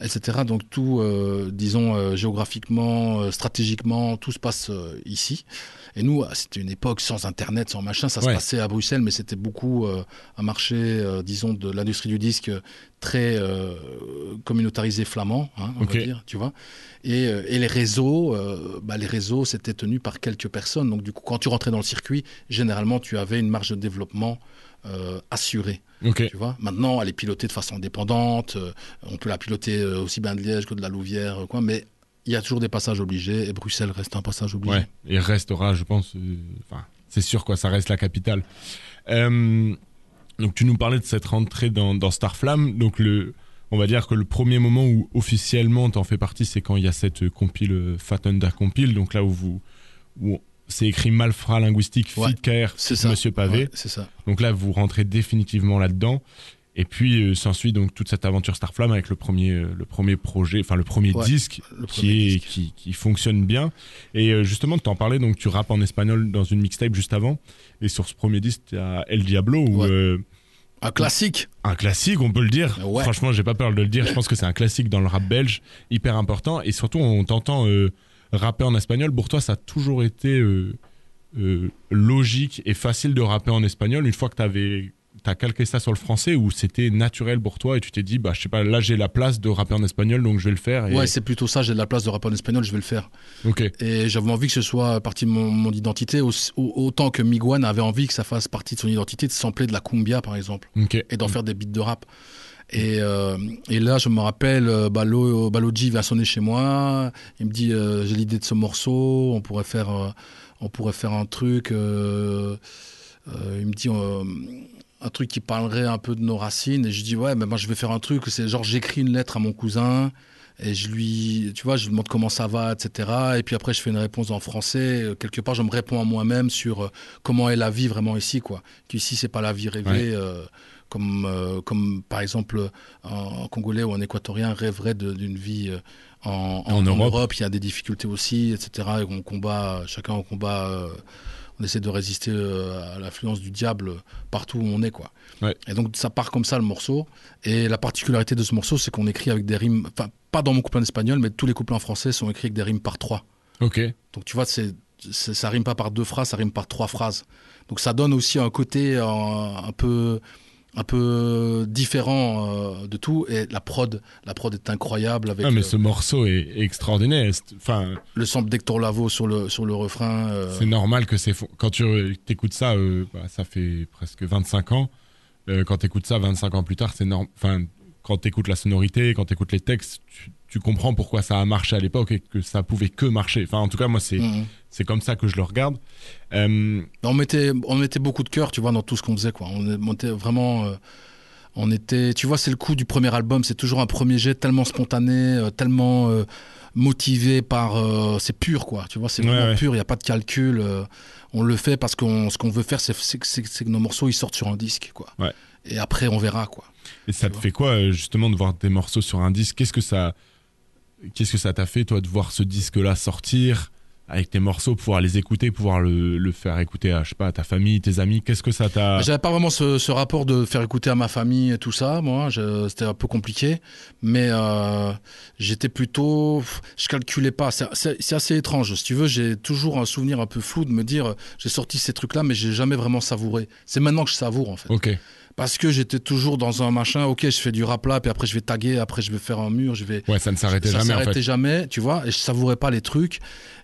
etc. Donc tout, euh, disons euh, géographiquement, euh, stratégiquement, tout se passe ici. Et nous, euh, c'était une époque sans Internet, sans machin, ça se passait à Bruxelles, mais c'était beaucoup un marché, disons, de l'industrie du disque très euh, communautarisé flamand, hein, on va dire, tu vois. Et, euh, et les réseaux, euh, bah, les réseaux, c'était tenu par quelques personnes. Donc du coup, quand tu rentrais dans le circuit, généralement, tu avais une marge de développement euh, assurée. Ok. Tu vois. Maintenant, elle est pilotée de façon indépendante. on peut la piloter aussi bien de Liège que de la Louvière, quoi. Mais il y a toujours des passages obligés et Bruxelles reste un passage obligé. Ouais, et restera, je pense. Enfin, c'est sûr, quoi, ça reste la capitale. Euh, donc, tu nous parlais de cette rentrée dans, dans Starflame. Donc, le, on va dire que le premier moment où officiellement t'en fais partie, c'est quand il y a cette compile euh, Fat Under Compile. Donc, là où vous. Où c'est écrit Malfra linguistique, Ouais, Fit ça. Monsieur Pavé. Ouais, c'est ça. Donc là, vous rentrez définitivement là-dedans. Et puis euh, s'ensuit donc toute cette aventure Starflame avec le premier, euh, le premier projet, enfin le premier Ouais, disque le qui, premier est, disque. qui, qui fonctionne bien. Et euh, justement, tu en parlais, donc tu rappes en espagnol dans une mixtape juste avant. Et sur ce premier disque, tu as El Diablo, où, Ouais. Un classique. un classique, on peut le dire. Ouais. Franchement, j'ai pas peur de le dire. Je pense que c'est un classique dans le rap belge, hyper important. Et surtout, on t'entend rapper en espagnol. Pour toi, ça a toujours été logique et facile de rapper en espagnol une fois que t'avais T'as calqué ça sur le français ou c'était naturel pour toi et tu t'es dit bah je sais pas là j'ai la place de rapper en espagnol donc je vais le faire et... Ouais, c'est plutôt ça. J'ai la place de rap en espagnol, je vais le faire. ok Et j'avais envie que ce soit partie de mon, mon identité, au- au- autant que Miguan avait envie que ça fasse partie de son identité, de sampler de la cumbia, par exemple. ok et d'en faire des beats de rap. Et, euh, et là, je me rappelle, euh, Balo, Baloji vient sonner chez moi. Il me dit euh, J'ai l'idée de ce morceau, on pourrait faire, euh, on pourrait faire un truc. il me dit un truc qui parlerait un peu de nos racines. Et je dis Ouais, mais moi, je vais faire un truc. C'est genre, j'écris une lettre à mon cousin. Et je lui, tu vois, je lui demande comment ça va, etc. Et puis après, je fais une réponse en français. Euh, Quelque part, je me réponds à moi-même sur euh, comment est la vie vraiment ici, quoi. Qu'ici, c'est pas la vie rêvée. Ouais. euh, comme, euh, comme par exemple un Congolais ou un Équatorien rêverait d'une vie euh, en, en- En en Europe. Il y a des difficultés aussi, etc. Et on combat, chacun on combat, on essaie de résister euh, à l'influence du diable partout où on est, quoi. Ouais. Et donc ça part comme ça le morceau. Et la particularité de ce morceau, c'est qu'on écrit avec des rimes, enfin pas dans mon couplet en espagnol, mais tous les couplets en français sont écrits avec des rimes par trois. ok Donc tu vois, c'est, c'est- ça rime pas par deux phrases, ça rime par trois phrases. Donc ça donne aussi un côté euh, un peu un peu différent euh, de tout et la prod la prod est incroyable avec ah, mais euh, ce morceau est, extraordinaire enfin le sample d'Hector Lavoe sur le sur le refrain euh, C'est normal que c'est quand tu euh, écoutes ça, euh, bah, ça fait presque 25 ans. Euh, quand tu écoutes ça 25 ans plus tard, c'est normal. Enfin, quand tu écoutes la sonorité, quand tu écoutes les textes, tu, tu comprends pourquoi ça a marché à l'époque et que ça pouvait que marcher. Enfin, en tout cas, moi, c'est mhm. c'est comme ça que je le regarde. Euh, on mettait on mettait beaucoup de cœur tu vois dans tout ce qu'on faisait quoi on, était vraiment euh, on était tu vois c'est le coup du premier album c'est toujours un premier jet tellement spontané euh, tellement motivé par c'est pur quoi tu vois c'est vraiment ouais. pur il y a pas de calcul on le fait parce qu'on ce qu'on veut faire c'est que- que c'est que nos morceaux ils sortent sur un disque quoi Ouais. et après on verra quoi et ça te vois. fait quoi, euh, justement, de voir des morceaux sur un disque? Qu'est-ce que ça qu'est-ce que ça t'a fait, toi, de voir ce disque-là sortir avec tes morceaux, pouvoir les écouter, pouvoir le, le faire écouter à, je sais pas, à ta famille, tes amis? Qu'est-ce que ça t'a. J'avais pas vraiment ce, ce rapport de faire écouter à ma famille et tout ça, moi, c'était un peu compliqué, mais euh, j'étais plutôt, je calculais pas. C'est assez étrange, si tu veux. J'ai toujours un souvenir un peu flou de me dire, j'ai sorti ces trucs-là, mais j'ai jamais vraiment savouré. C'est maintenant que je savoure en fait, Ok. Parce que j'étais toujours dans un machin. Ok, je fais du rap là, puis après je vais taguer, après je vais faire un mur, je vais. Ouais, ça ne s'arrêtait ça jamais en s'arrêtait fait. jamais, tu vois, et je savourais pas les trucs.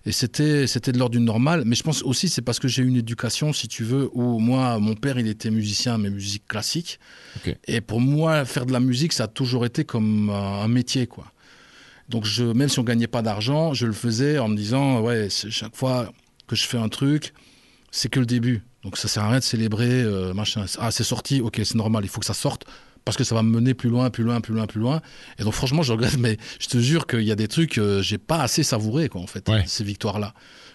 Et c'était, c'était de l'ordre du normal. Mais je pense aussi c'est parce que j'ai eu une éducation, si tu veux, où moi, mon père, il était musicien, mais musique classique. Et pour moi, faire de la musique, ça a toujours été comme un métier, quoi. Donc je, même si on gagnait pas d'argent, je le faisais en me disant, ouais, chaque fois que je fais un truc, c'est que le début. Donc ça sert à rien de célébrer, euh, machin. Ah, c'est sorti, ok, c'est normal, il faut que ça sorte. Parce que ça va me mener plus loin, plus loin, plus loin, plus loin. Et donc franchement, je regrette, *laughs* mais je te jure qu'il y a des trucs, euh, j'ai pas assez savouré, quoi, en fait, Ouais. ces victoires-là.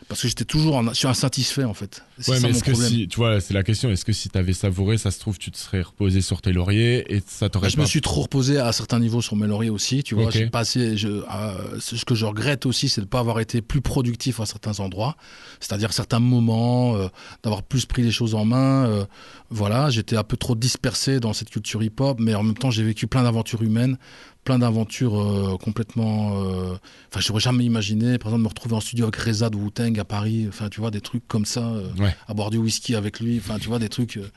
Parce que j'étais toujours, en, suis insatisfait, en fait. C'est Ouais, ça mais est-ce que si, tu vois, c'est la question, est-ce que si t'avais savouré, ça se trouve, tu te serais reposé sur tes lauriers et ça t'aurait Bah, je pas... me suis trop reposé à certains niveaux sur mes lauriers aussi, tu vois. J'ai pas assez- je, euh, ce que je regrette aussi, c'est de pas avoir été plus productif à certains endroits, c'est-à-dire certains moments, euh, d'avoir plus pris les choses en main. euh, voilà, j'étais un peu trop dispersé dans cette culture hip-hop, mais en même temps, j'ai vécu plein d'aventures humaines, plein d'aventures euh, complètement. euh, Enfin, j'aurais jamais imaginé, par exemple, me retrouver en studio avec Reza de Wu-Tang à Paris. Enfin, tu vois, des trucs comme ça. euh, Ouais. à boire du whisky avec lui. Enfin, tu vois, des trucs euh,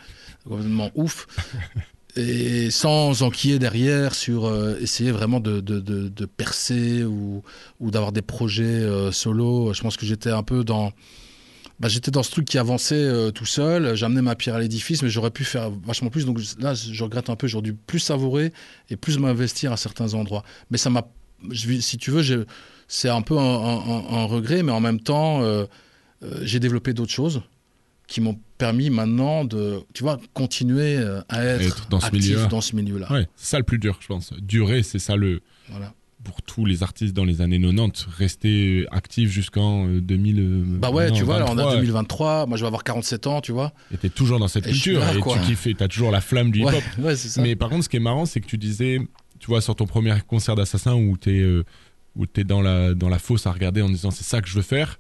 complètement ouf. *laughs* Et sans enquiller derrière sur euh, essayer vraiment de, de, de, de percer ou, ou d'avoir des projets euh, solo. Je pense que j'étais un peu dans. Bah, j'étais dans ce truc qui avançait euh, tout seul. J'amenais ma pierre à l'édifice, mais j'aurais pu faire vachement plus. Donc là, je regrette un peu. J'aurais dû plus savourer et plus m'investir à certains endroits. Mais ça m'a. Si tu veux, c'est un peu un, un- un regret, mais en même temps, euh, euh, j'ai développé d'autres choses qui m'ont permis maintenant de, tu vois, continuer à être, Être dans ce actif milieu-là. dans ce milieu-là. Ouais, c'est ça le plus dur, je pense. Durer, c'est ça le. Voilà. Pour tous les artistes dans les années 90, rester actif jusqu'en euh, 2000. euh, Bah ouais, non, tu vois, là, on 23, a 2023, moi je vais avoir 47 ans, tu vois. Et t'es toujours dans cette Et culture là, et quoi. tu kiffes, t'as toujours la flamme du hip-hop. *laughs* Ouais, ouais, ça. Mais par contre, ce qui est marrant, c'est que tu disais, tu vois, sur ton premier concert d'Assassin où t'es euh, où t'es dans la dans la fosse à regarder en disant c'est ça que je veux faire.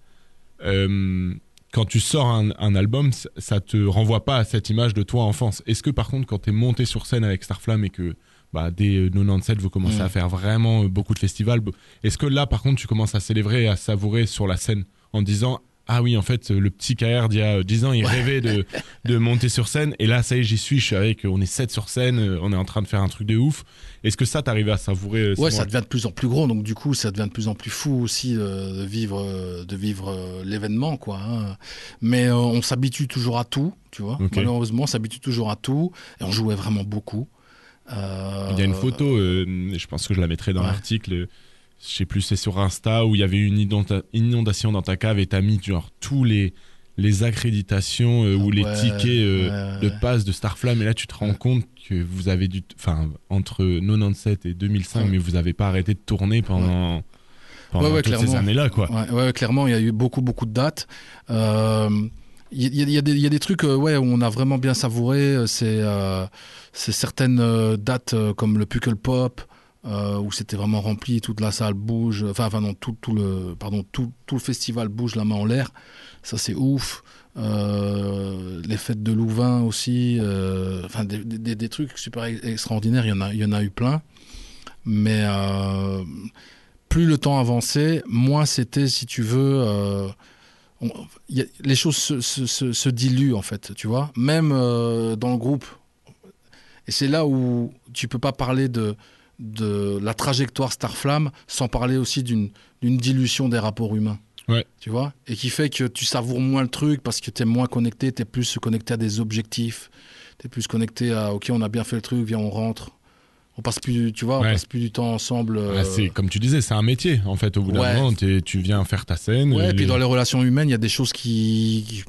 euh, quand tu sors un, un album, ça- ça te renvoie pas à cette image de toi enfance. Est-ce que par contre, quand t'es monté sur scène avec Starflame et que bah, dès euh, 97 vous commencez Mm. à faire vraiment euh, beaucoup de festivals, est-ce que là par contre tu commences à célébrer et à savourer sur la scène en disant ah oui, en fait, euh, le petit KR d'il y a 10 ans, il rêvait de, de monter sur scène. Et là, ça y est, j'y suis. Je suis avec, on est 7 sur scène. euh, On est en train de faire un truc de ouf. Est-ce que ça, t'arrives à savourer euh, Ouais, ça devient de plus en plus gros, donc du coup, ça devient de plus en plus fou aussi euh, de vivre, euh, de vivre euh, l'événement, quoi. hein. Mais euh, on s'habitue toujours à tout, tu vois. Ok. Malheureusement, on s'habitue toujours à tout, et on jouait vraiment beaucoup. Euh, Il y a une photo, euh, je pense que je la mettrai dans Ouais. l'article. Je sais plus, c'est sur Insta où il y avait une inonda- inondation dans ta cave et t'as mis genre tous les les accréditations euh, ou les tickets euh, ouais, de passe de Starflame et là tu te rends compte que vous avez dû enfin entre 97 et 2005 Ouais. mais vous avez pas arrêté de tourner pendant toutes ces années là quoi. Ouais, ouais, clairement, il y a eu beaucoup, beaucoup de dates. Euh, Il y, a- des- trucs euh, ouais, où on a vraiment bien savouré. euh, C'est euh, c'est certaines dates comme le Puckle Pop, où c'était vraiment rempli, toute la salle bouge. Enfin, enfin non, tout, tout, le, pardon, tout, tout le festival bouge la main en l'air. Ça, c'est ouf. Les fêtes de Louvain aussi. des, des- trucs super ex- extraordinaires. Il y en a, il y en a eu plein. Mais plus le temps avançait, moins c'était, si tu veux, on- y a- les choses se, se- se- se diluent en fait, tu vois. Même euh, dans le groupe. Et c'est là où tu peux pas parler de, de la trajectoire Starflame sans parler aussi d'une d'une dilution des rapports humains. Ouais. Tu vois? Et qui fait que tu savoures moins le truc parce que tu es moins connecté, tu es plus connecté à des objectifs, tu es plus connecté à OK, on a bien fait le truc, viens, on rentre. On passe plus, tu vois, Ouais. on passe plus du temps ensemble. euh, Ah, c'est comme tu disais, c'est un métier en fait. Au bout d'un Ouais. moment, tu viens faire ta scène. Ouais, euh, et puis les- dans les relations humaines, il y a des choses qui, qui,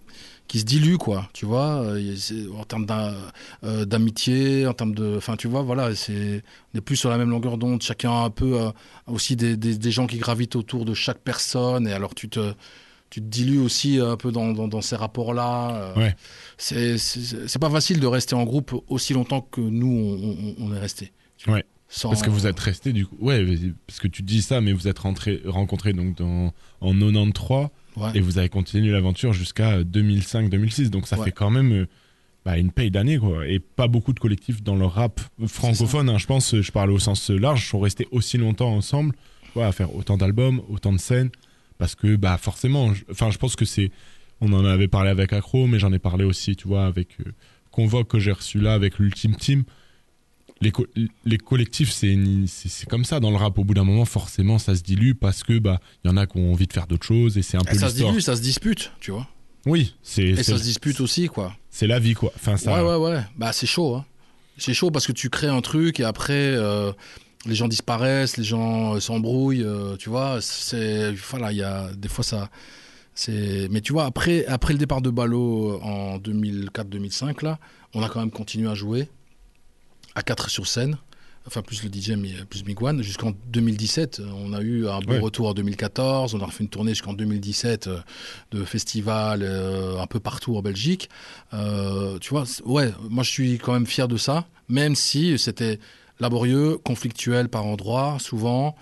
qui se diluent, quoi. Tu vois, euh, en termes d'am- euh, d'amitié, en termes de. Enfin, tu vois, voilà, c'est, on est plus sur la même longueur d'onde. Chacun a un peu euh, aussi des, des, des gens qui gravitent autour de chaque personne. Et alors, tu te. Tu te dilues aussi un peu dans, dans, dans ces rapports-là. euh. Ouais. C'est, pas facile de rester en groupe aussi longtemps que nous, on, on- on est resté. Ouais. Sans... Parce que vous êtes resté du coup. Ouais, parce que tu dis ça, mais vous êtes rentré, rencontrés donc dans, en 93 Ouais. et vous avez continué l'aventure jusqu'à 2005-2006. Donc ça Ouais. fait quand même euh, bah, une paye d'années quoi. Et pas beaucoup de collectifs dans le rap francophone. hein, je pense, je parle au sens large, sont restés aussi longtemps ensemble, ouais, à faire autant d'albums, autant de scènes. Parce que bah forcément, je- enfin je pense que c'est. On en avait parlé avec Acro, mais j'en ai parlé aussi, tu vois, avec. euh, convoque que j'ai reçu là avec l'Ultime Team, les, co- les collectifs, c'est comme ça dans le rap. Au bout d'un moment, forcément, ça se dilue parce que bah il y en a qui ont envie de faire d'autres choses et c'est un Et peu ça se dilue, ça se dispute, tu vois. Oui, c'est Et ça se dispute aussi, quoi. c'est la vie quoi. Enfin ça. Ouais, ouais, ouais. Bah, c'est chaud, hein. C'est chaud parce que tu crées un truc et après, euh, les gens disparaissent, les gens euh, s'embrouillent, euh, tu vois. C'est. Voilà, il y a. Des fois, ça. C'est. Mais tu vois, après, après le départ de Ballot en 2004-2005, là, on a quand même continué à jouer à 4 sur scène. Enfin, plus le DJ, mi- plus Miguan, jusqu'en 2017. On a eu un Ouais. retour en 2014. On a refait une tournée jusqu'en 2017 euh, de festivals euh, un peu partout en Belgique. Euh, tu vois, ouais, moi je suis quand même fier de ça, même si c'était laborieux, conflictuel par endroits, souvent.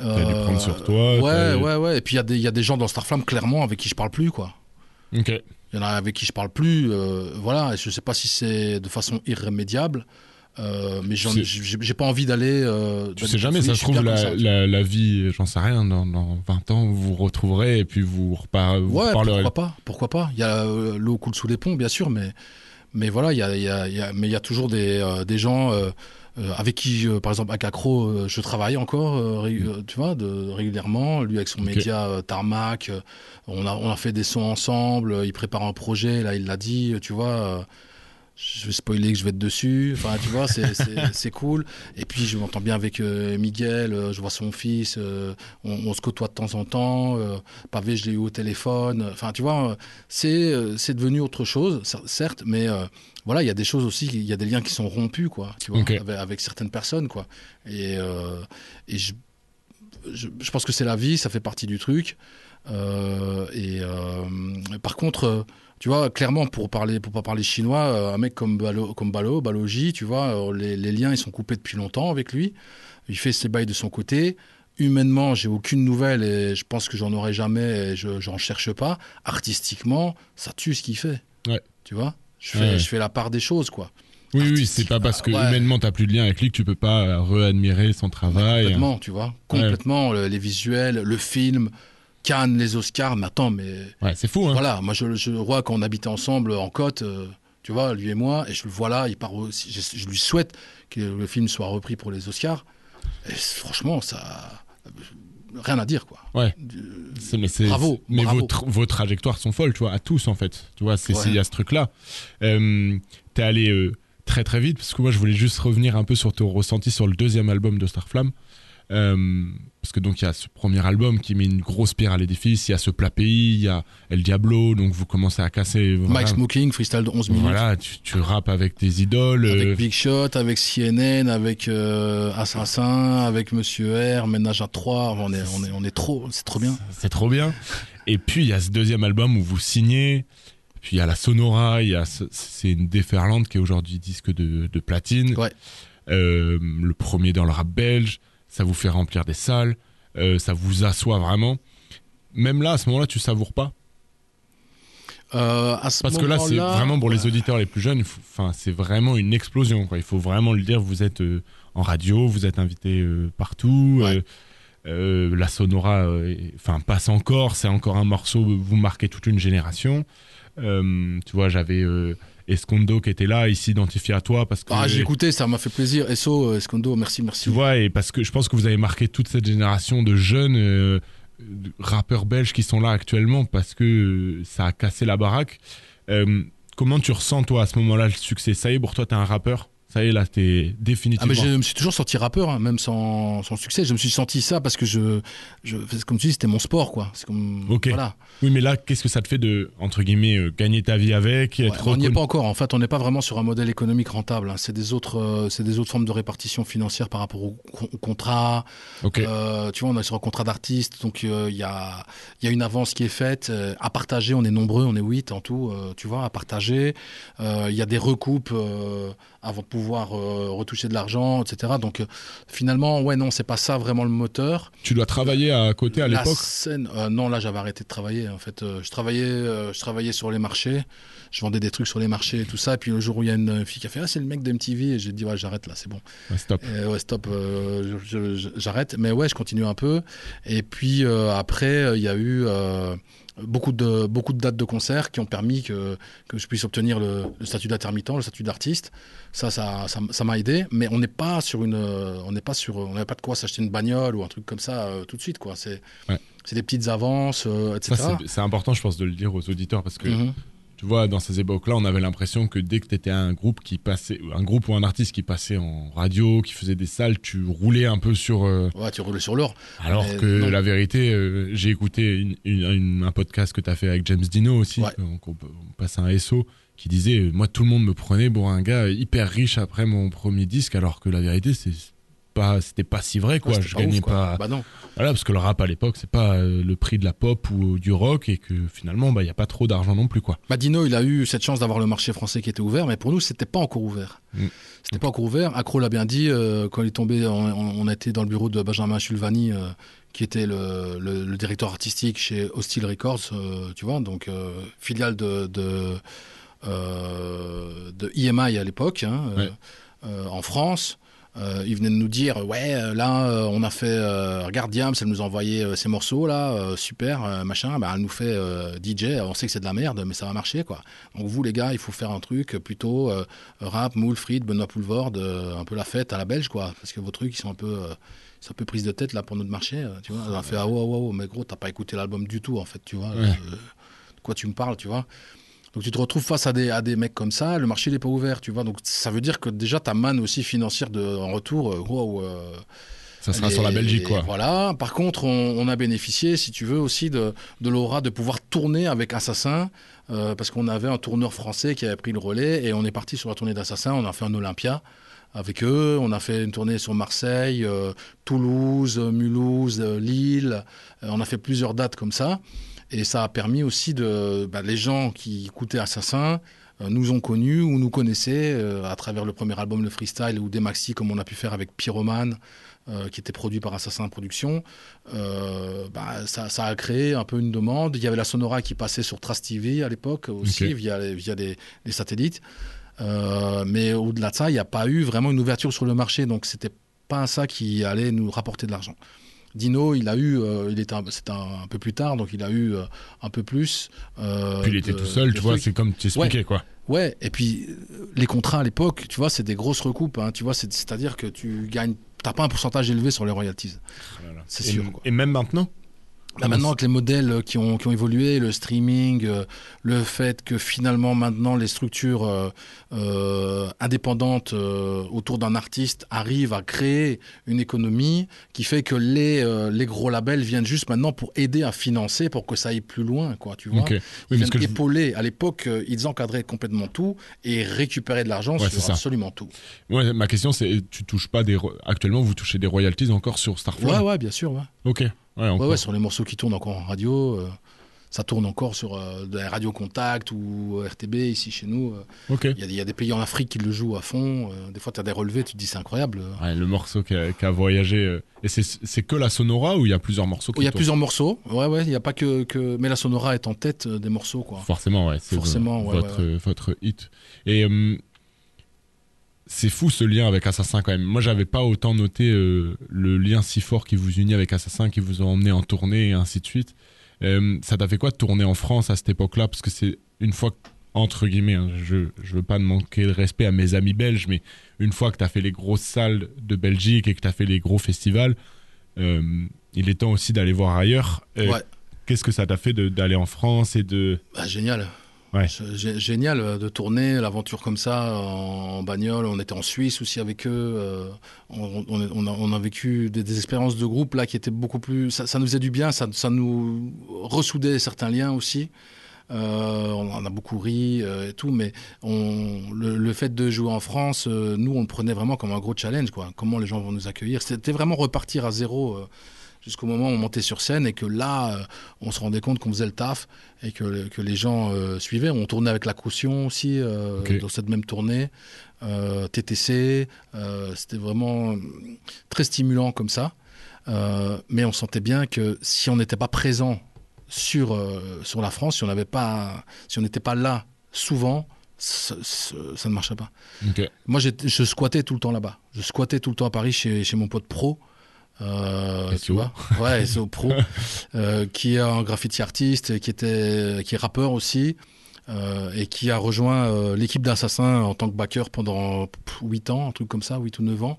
Euh, prendre sur toi, Ouais, ouais, ouais. Et puis il y, a des- il y a des gens dans Starflame, clairement, avec qui je parle plus, quoi. Ok. Il y en a avec qui je parle plus, euh, voilà. Et je sais pas si c'est de façon irrémédiable, euh, mais j'ai pas envie d'aller. euh, Tu sais jamais, ça se trouve, la, ça, la, la vie, j'en sais rien, dans, dans 20 ans, vous vous retrouverez et puis vous, repar, vous Ouais, reparlerez. pourquoi pas, pourquoi pas. Il y a euh, l'eau coule sous les ponts, bien sûr, mais mais voilà, il y a, il y a- il y a- mais il y a toujours des, euh, des gens euh, avec qui, euh, par exemple, à Cacro, euh, je travaille encore, euh, tu vois, de, régulièrement. Lui avec son média Tarmac, on a on a fait des sons ensemble. il prépare un projet, là, il l'a dit, tu vois. Je vais spoiler que je vais être dessus. Enfin, tu vois, *laughs* c'est- cool. Et puis, je m'entends bien avec euh, Miguel. euh, je vois son fils. euh, on, on se côtoie de temps en temps. Pavé, je l'ai eu au téléphone. Enfin, tu vois, c'est c'est devenu autre chose, cer- certes, mais voilà, il y a des choses aussi, il y a des liens qui sont rompus, quoi, tu vois, avec, avec certaines personnes, quoi. Et, et je, je, je pense que c'est la vie, ça fait partie du truc. Et par contre, tu vois, clairement, pour parler, pour pas parler chinois, euh, un mec comme Balo, comme Balo, Baloji, tu vois, euh, les, les liens ils sont coupés depuis longtemps avec lui. Il fait ses bails de son côté. Humainement, j'ai aucune nouvelle et je pense que j'en aurai jamais et je j'en cherche pas. Artistiquement, ça tue ce qu'il fait. Ouais. Tu vois je fais, Ouais. je fais la part des choses, quoi. Oui, oui, c'est pas parce que ouais. humainement t'as plus de lien avec lui que tu peux pas euh, re-admirer son travail. Complètement, tu vois. Complètement, le- les visuels, le film, Cannes, les Oscars. Mais attends, mais Ouais, c'est fou, hein. voilà, moi je, je vois quand on habitait ensemble en côte, euh, tu vois, lui et moi, et je le vois là, il part aussi, je, je lui souhaite que le film soit repris pour les Oscars. Et franchement, ça. Rien à dire, quoi. Ouais. Euh, mais Bravo, Mais bravo. Vos, tra- vos trajectoires sont folles, tu vois, à tous en fait. Tu vois, c'est Ouais. c'est- il y a ce truc-là. Euh, T'es allé euh, très très vite parce que moi je voulais juste revenir un peu sur ton ressenti sur le deuxième album de Starflame. Euh, parce que donc il y a ce premier album qui met une grosse pierre à l'édifice, il y a ce plat pays, il y a El Diablo, donc vous commencez à casser. Mike voilà, Smoking, freestyle de 11 minutes. Voilà, tu, tu rappes avec tes idoles. euh, Avec Big Shot, avec CNN, avec euh, Assassin, avec Monsieur R, Ménage à 3, on est, on est, on est trop, c'est trop bien. C'est trop bien. Et puis il y a ce deuxième album où vous signez. Puis il y a la Sonora, il y a ce- c'est une déferlante qui est aujourd'hui disque de, de platine. Ouais. Euh, le premier dans le rap belge, ça vous fait remplir des salles, euh, ça vous assoit vraiment. Même là, à ce moment-là, tu savoures pas. Euh, à ce Parce que là, c'est vraiment pour les auditeurs les plus jeunes, enfin, c'est vraiment une explosion. Quoi. Il faut vraiment le dire. Vous êtes euh, en radio, vous êtes invité partout. Ouais. la Sonora, enfin, passe encore. C'est encore un morceau. Vous marquez toute une génération. Tu vois, j'avais Escondo qui était là, il s'identifiait à toi parce que. Ah, j'ai écouté, ça m'a fait plaisir. Esso, euh, Escondo, merci, merci. Tu vois, et parce que je pense que vous avez marqué toute cette génération de jeunes euh, rappeurs belges qui sont là actuellement parce que euh, ça a cassé la baraque. Euh, comment tu ressens, toi, à ce moment-là, le succès? Ça y est, pour toi, t'es un rappeur? Ça y est, là, t'es Ah définitivement. mais je me suis toujours senti rappeur, hein, même sans, sans succès. Je me suis senti ça parce que je, je comme tu dis, c'était mon sport, quoi. C'est comme, Ok. voilà. Oui, mais là, qu'est-ce que ça te fait de, entre guillemets, euh, gagner ta vie avec Ouais, on n'y est pas encore. En fait, on n'est pas vraiment sur un modèle économique rentable. hein. C'est des autres, euh, c'est des autres formes de répartition financière par rapport au, au contrat. Ok. Euh, tu vois, on est sur un contrat d'artiste, donc il y, a, y a une avance qui est faite. à partager, on est nombreux, on est huit en tout, tu vois, à partager. Il y a des recoupes avant de pouvoir euh, retoucher de l'argent, etc. Donc euh, finalement, ouais, non, c'est pas ça vraiment le moteur. Tu dois travailler à côté à l'époque euh, non, là j'avais arrêté de travailler. En fait, Euh, je travaillais, je travaillais sur les marchés. Je vendais des trucs sur les marchés et tout ça. Et puis le jour où il y a une fille qui a fait, ah c'est le mec d'MTV, et j'ai dit ouais j'arrête là, c'est bon. Ouais, Stop. Et ouais, stop, j'arrête. Mais ouais, je continue un peu. Et puis après, il y a eu beaucoup de, beaucoup de dates de concert qui ont permis que, que je puisse obtenir le, le statut d'intermittent, le statut d'artiste. Ça, ça, ça, m'a aidé. Mais on n'est pas sur une, on n'est pas sur, on n'avait pas de quoi s'acheter une bagnole ou un truc comme ça euh, tout de suite, quoi. C'est, Ouais. c'est des petites avances, euh, etc. C'est- important, je pense, de le dire aux auditeurs parce que Mhm. Tu vois, dans ces époques-là, on avait l'impression que dès que tu étais un groupe qui passait, un groupe ou un artiste qui passait en radio, qui faisait des salles, tu roulais un peu sur. euh, Ouais, tu roules sur l'or. alors Mais que non. la vérité, euh, j'ai écouté une- une- une- un podcast que tu as fait avec James Dino aussi, Ouais. on, on passe un SO, qui disait euh, Moi, tout le monde me prenait pour un gars hyper riche après mon premier disque, alors que la vérité, c'est pas c'était pas si vrai quoi Ouais, je gagnais ouf, quoi. pas Bah non. voilà parce que le rap à l'époque c'est pas euh, le prix de la pop ou du rock et que finalement bah il y a pas trop d'argent non plus quoi Madino, il a eu cette chance d'avoir le marché français qui était ouvert, mais pour nous, c'était pas encore ouvert. Mm. C'était pas encore ouvert. Accro l'a bien dit, euh, quand il est tombé, on, on- était dans le bureau de Benjamin Chulvani, euh, qui était le, le- le directeur artistique chez Hostile Records, euh, tu vois, donc filiale de, de, de EMI à l'époque, hein, Ouais. en France. Euh, il venait de nous dire ouais euh, là euh, on a fait euh, regarde Diams elle nous a envoyé ces morceaux là super machin. Bah, elle nous fait DJ on sait que c'est de la merde mais ça va marcher quoi. Donc vous les gars il faut faire un truc plutôt rap moule frites Benoît Poulvord un peu la fête à la belge quoi. Parce que vos trucs ils sont un peu c'est un peu prise de tête là pour notre marché tu vois. On a fait ah ouais ouais ouais mais gros t'as pas écouté l'album du tout en fait tu vois. Ouais. De quoi tu me parles tu vois donc tu te retrouves face à des, à des mecs comme ça, le marché n'est pas ouvert, tu vois. Donc ça veut dire que déjà ta manne aussi financière de, en retour, euh, wow, euh, ça sera sur la Belgique quoi Voilà. Par contre, on, on a bénéficié, si tu veux, aussi de, de l'aura de pouvoir tourner avec Assassin, euh, parce qu'on avait un tourneur français qui avait pris le relais et on est parti sur la tournée d'Assassin. On a fait un Olympia avec eux. On a fait une tournée sur Marseille, euh, Toulouse, Mulhouse, Lille. On a fait plusieurs dates comme ça. Et ça a permis aussi de. bah, les gens qui écoutaient Assassin euh, nous ont connus ou nous connaissaient euh, à travers le premier album, le freestyle, ou des maxi comme on a pu faire avec Pyroman, euh, qui était produit par Assassin Productions. Bah, ça, ça a créé un peu une demande. Il y avait la Sonora qui passait sur Trace TV à l'époque aussi, via, les- via des, des satellites. Mais au-delà de ça, il n'y a pas eu vraiment une ouverture sur le marché. Donc, c'était pas ça qui allait nous rapporter de l'argent. Dino, il a eu, euh, il était, un- c'était un, un peu plus tard, donc il a eu euh, un peu plus. euh, puis il était de- tout seul tu vois c'est comme tu expliquais quoi Ouais, et puis euh, les contrats à l'époque, tu vois, c'est des grosses recoupes. Hein, tu vois, c'est- c'est-à-dire que tu gagnes, t'as pas un pourcentage élevé sur les royalties. Voilà. C'est Et- sûr, quoi. et même maintenant Là, maintenant, avec les modèles qui ont, qui ont évolué, le streaming, euh, le fait que finalement, maintenant, les structures euh, euh, indépendantes autour d'un artiste arrivent à créer une économie qui fait que les, les gros labels viennent juste maintenant pour aider à financer, pour que ça aille plus loin, quoi, tu vois. Ok. Oui, Ils que viennent je-. À l'époque, ils encadraient complètement tout et récupéraient de l'argent Ouais, sur absolument tout. Ouais, ma question c'est tu touches pas des actuellement vous touchez des royalties encore sur Starfly Ouais, ouais, bien sûr. Ouais. ok ouais. Ouais, ouais, sur les morceaux qui tournent encore en radio. euh, ça tourne encore sur euh, des radios contact ou euh, RTB ici chez nous. Il y, a des- il y a des pays en Afrique qui le jouent à fond. des fois, tu as des relevés, tu te dis c'est incroyable. Ouais, le morceau qui a, qui a voyagé et c'est que la Sonora ou il y a plusieurs morceaux Il y a tournent? plusieurs morceaux. Ouais, ouais, il n'y a pas que, que. Mais la Sonora est en tête des morceaux, quoi. Forcément, ouais. C'est Forcément, votre, votre hit. Et c'est fou ce lien avec Assassin quand même. Moi, j'avais pas autant noté euh, le lien si fort qui vous unit avec Assassin, qui vous a emmené en tournée et ainsi de suite. Euh, ça t'a fait quoi de tourner en France à cette époque-là? Parce que c'est une fois, entre guillemets, hein, je, je veux pas manquer de respect à mes amis belges, mais une fois que t'as fait les grosses salles de Belgique et que t'as fait les gros festivals, euh, il est temps aussi d'aller voir ailleurs. Ouais. Qu'est-ce que ça t'a fait d'aller en France et de Bah, génial. Ouais. Gé- Génial euh, de tourner l'aventure comme ça en, bagnole. On était en Suisse aussi avec eux. euh, on, a, vécu des, expériences de groupe là qui étaient beaucoup plus. Ça, nous faisait du bien. Ça, nous ressoudait certains liens aussi. Euh, on en a beaucoup ri et tout, mais le, fait de jouer en France, nous, on le prenait vraiment comme un gros challenge. Comment les gens vont nous accueillir? C'était vraiment repartir à zéro jusqu'au moment où on montait sur scène et que là, euh, on se rendait compte qu'on faisait le taf et que, que les gens euh, suivaient. On tournait avec la caution aussi euh, dans cette même tournée. Euh, TTC, c'était vraiment très stimulant comme ça. Mais on sentait bien que si on n'était pas présent sur, sur la France, si on n'avait pas, si on n'était pas là souvent, ça, ça- ça ne marchait pas. Moi, je squattais tout le temps là-bas. Je squattais tout le temps à Paris chez, chez mon pote pro. Euh, tu vois. Ouais, SO Pro, *laughs* euh, qui est un graffiti artiste, qui était, qui est rappeur aussi, et qui a rejoint euh, l'équipe d'Assassin en tant que backer pendant 8 ans, un truc comme ça, 8 ou 9 ans.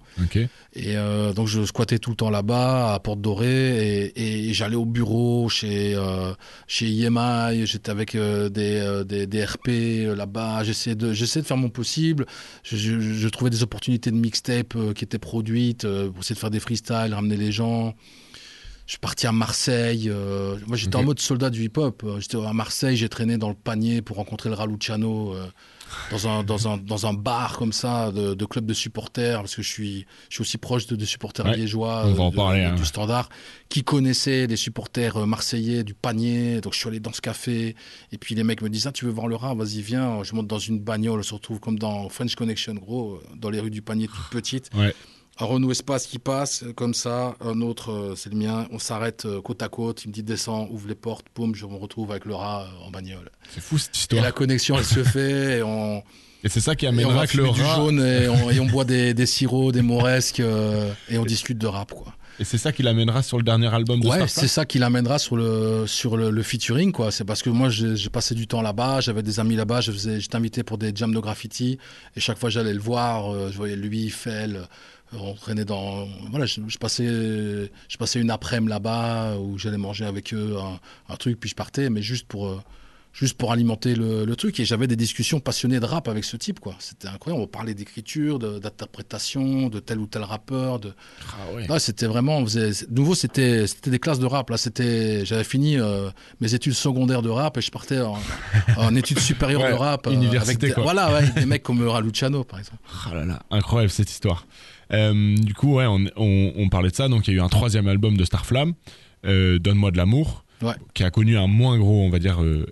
Et euh, donc je squattais tout le temps là-bas à Porte Dorée et, et j'allais au bureau chez euh, chez IMI, j'étais avec euh, des, euh, des des RP euh, là-bas, j'essayais de de faire mon possible. Je, je, je trouvais des opportunités de mixtape euh, qui étaient produites euh, pour essayer de faire des freestyles, ramener les gens. Je suis parti à Marseille. euh, moi, j'étais en mode soldat du hip-hop. Euh, J'étais à Marseille, j'ai traîné dans le panier pour rencontrer le Raluciano euh, dans, un, dans, un, dans un bar comme ça, de, de club de supporters, parce que je suis, je suis aussi proche de, de supporters Ouais, liégeois on va en de- parler, hein. du standard, qui connaissaient les supporters euh, marseillais du panier. Donc, je suis allé dans ce café. Et puis, les mecs me disent Ah, tu veux voir le rat? Vas-y, viens. Je monte dans une bagnole, on se retrouve comme dans French Connection, gros, euh, dans les rues du panier, toutes petites Ouais. Un Renault Espace qui passe euh, comme ça, un autre, euh, c'est le mien. On s'arrête euh, côte à côte. Il me dit descends, ouvre les portes, boum, je me retrouve avec le rat en bagnole. C'est fou cette Et histoire. la connexion, elle se *laughs* fait. Et on, Et c'est ça qui et amènera que le fumer du rat. jaune et on, et on boit des, *laughs* des sirops, des moresques euh, et on discute de rap, quoi. Et c'est ça qui l'amènera sur le dernier album de Ouais, c'est ça qui l'amènera sur le sur le, le featuring quoi. C'est parce que moi j'ai passé du temps là-bas, j'avais des amis là-bas, je faisais, j'étais invité pour des jams de graffiti et chaque fois j'allais le voir, euh, je voyais lui, Fel, euh, on traînait dans voilà, je, je passais je passais une après-midi là-bas où j'allais manger avec eux un, un truc puis je partais mais juste pour euh, juste pour alimenter le, le truc et j'avais des discussions passionnées de rap avec ce type quoi. C'était incroyable, on parlait d'écriture, d'interprétation, de tel ou tel rappeur, de Ah ouais. C'était vraiment, on faisait, de nouveau, c'était, c'était des classes de rap. Là, c'était, j'avais fini euh, mes études secondaires de rap et je partais en, *laughs* en études supérieures Ouais, de rap. euh, université, avec des, quoi. Voilà, ouais, des mecs comme Raluciano, par exemple. Ah là là, incroyable cette histoire. Euh, du coup, ouais, on, on- on parlait de ça. Donc, il y a eu un troisième album de Starflame, euh, Donne-moi de l'amour, Ouais. qui a connu un moins gros, on va dire, euh,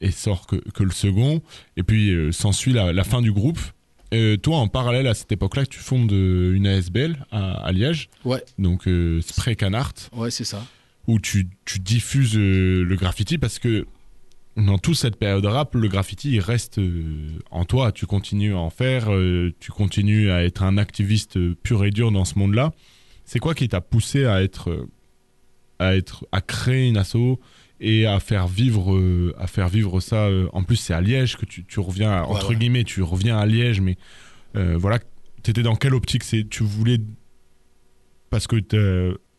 essor que, que le second. Et puis, s'ensuit la, la fin du groupe. Toi, en parallèle à cette époque-là, tu fondes une ASBL à, à Liège, Ouais, donc Spray Canart, ouais, c'est ça. où tu, tu diffuses le graffiti parce que dans toute cette période rap, le graffiti il reste euh, en toi. Tu continues à en faire, euh, tu continues à être un activiste euh, pur et dur dans ce monde-là. C'est quoi qui t'a poussé à être, à être, à créer une asso et à faire vivre, à faire vivre ça. en plus, c'est à Liège que tu, tu reviens, à- entre ouais. guillemets, tu reviens à Liège, mais euh, voilà, t'étais dans quelle optique? C'est, tu voulais parce que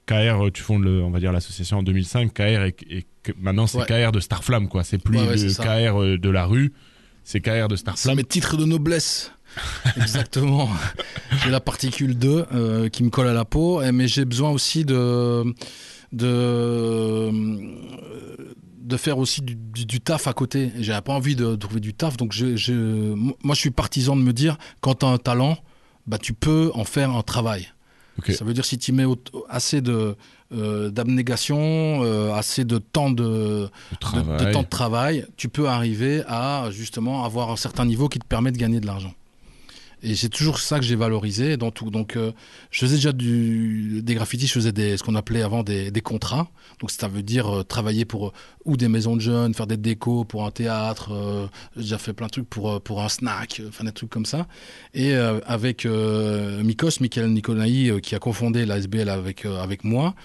KR, tu fondes, le, on va dire, l'association en 2005. KR et, maintenant c'est Ouais. KR de Starflame, quoi. C'est plus Ouais, ouais, le c'est ça. KR euh, de la rue, c'est KR de C'est Starflame. mes titres de noblesse. *laughs* Exactement. j'ai la particule 2 euh, qui me colle à la peau, mais j'ai besoin aussi de, de, de faire aussi du, du- du taf à côté. J'avais pas envie de, trouver du taf, donc je, je- moi je suis partisan de me dire quand tu as un talent, bah, tu peux en faire un travail. Ça veut dire si tu mets assez de euh, d'abnégation, euh, assez de temps de temps de travail, tu peux arriver à justement avoir un certain niveau qui te permet de gagner de l'argent. Et c'est toujours ça que j'ai valorisé dans tout. Donc, euh, je faisais déjà des graffitis, je faisais ce qu'on appelait avant des, contrats. Donc, ça veut dire euh, travailler pour euh, ou des maisons de jeunes, faire des décos pour un théâtre. j'ai déjà fait plein de trucs pour, pour un snack, enfin des trucs comme ça. Et avec Mikos, Michael Nicolai, qui a confondé la SBL avec, avec moi,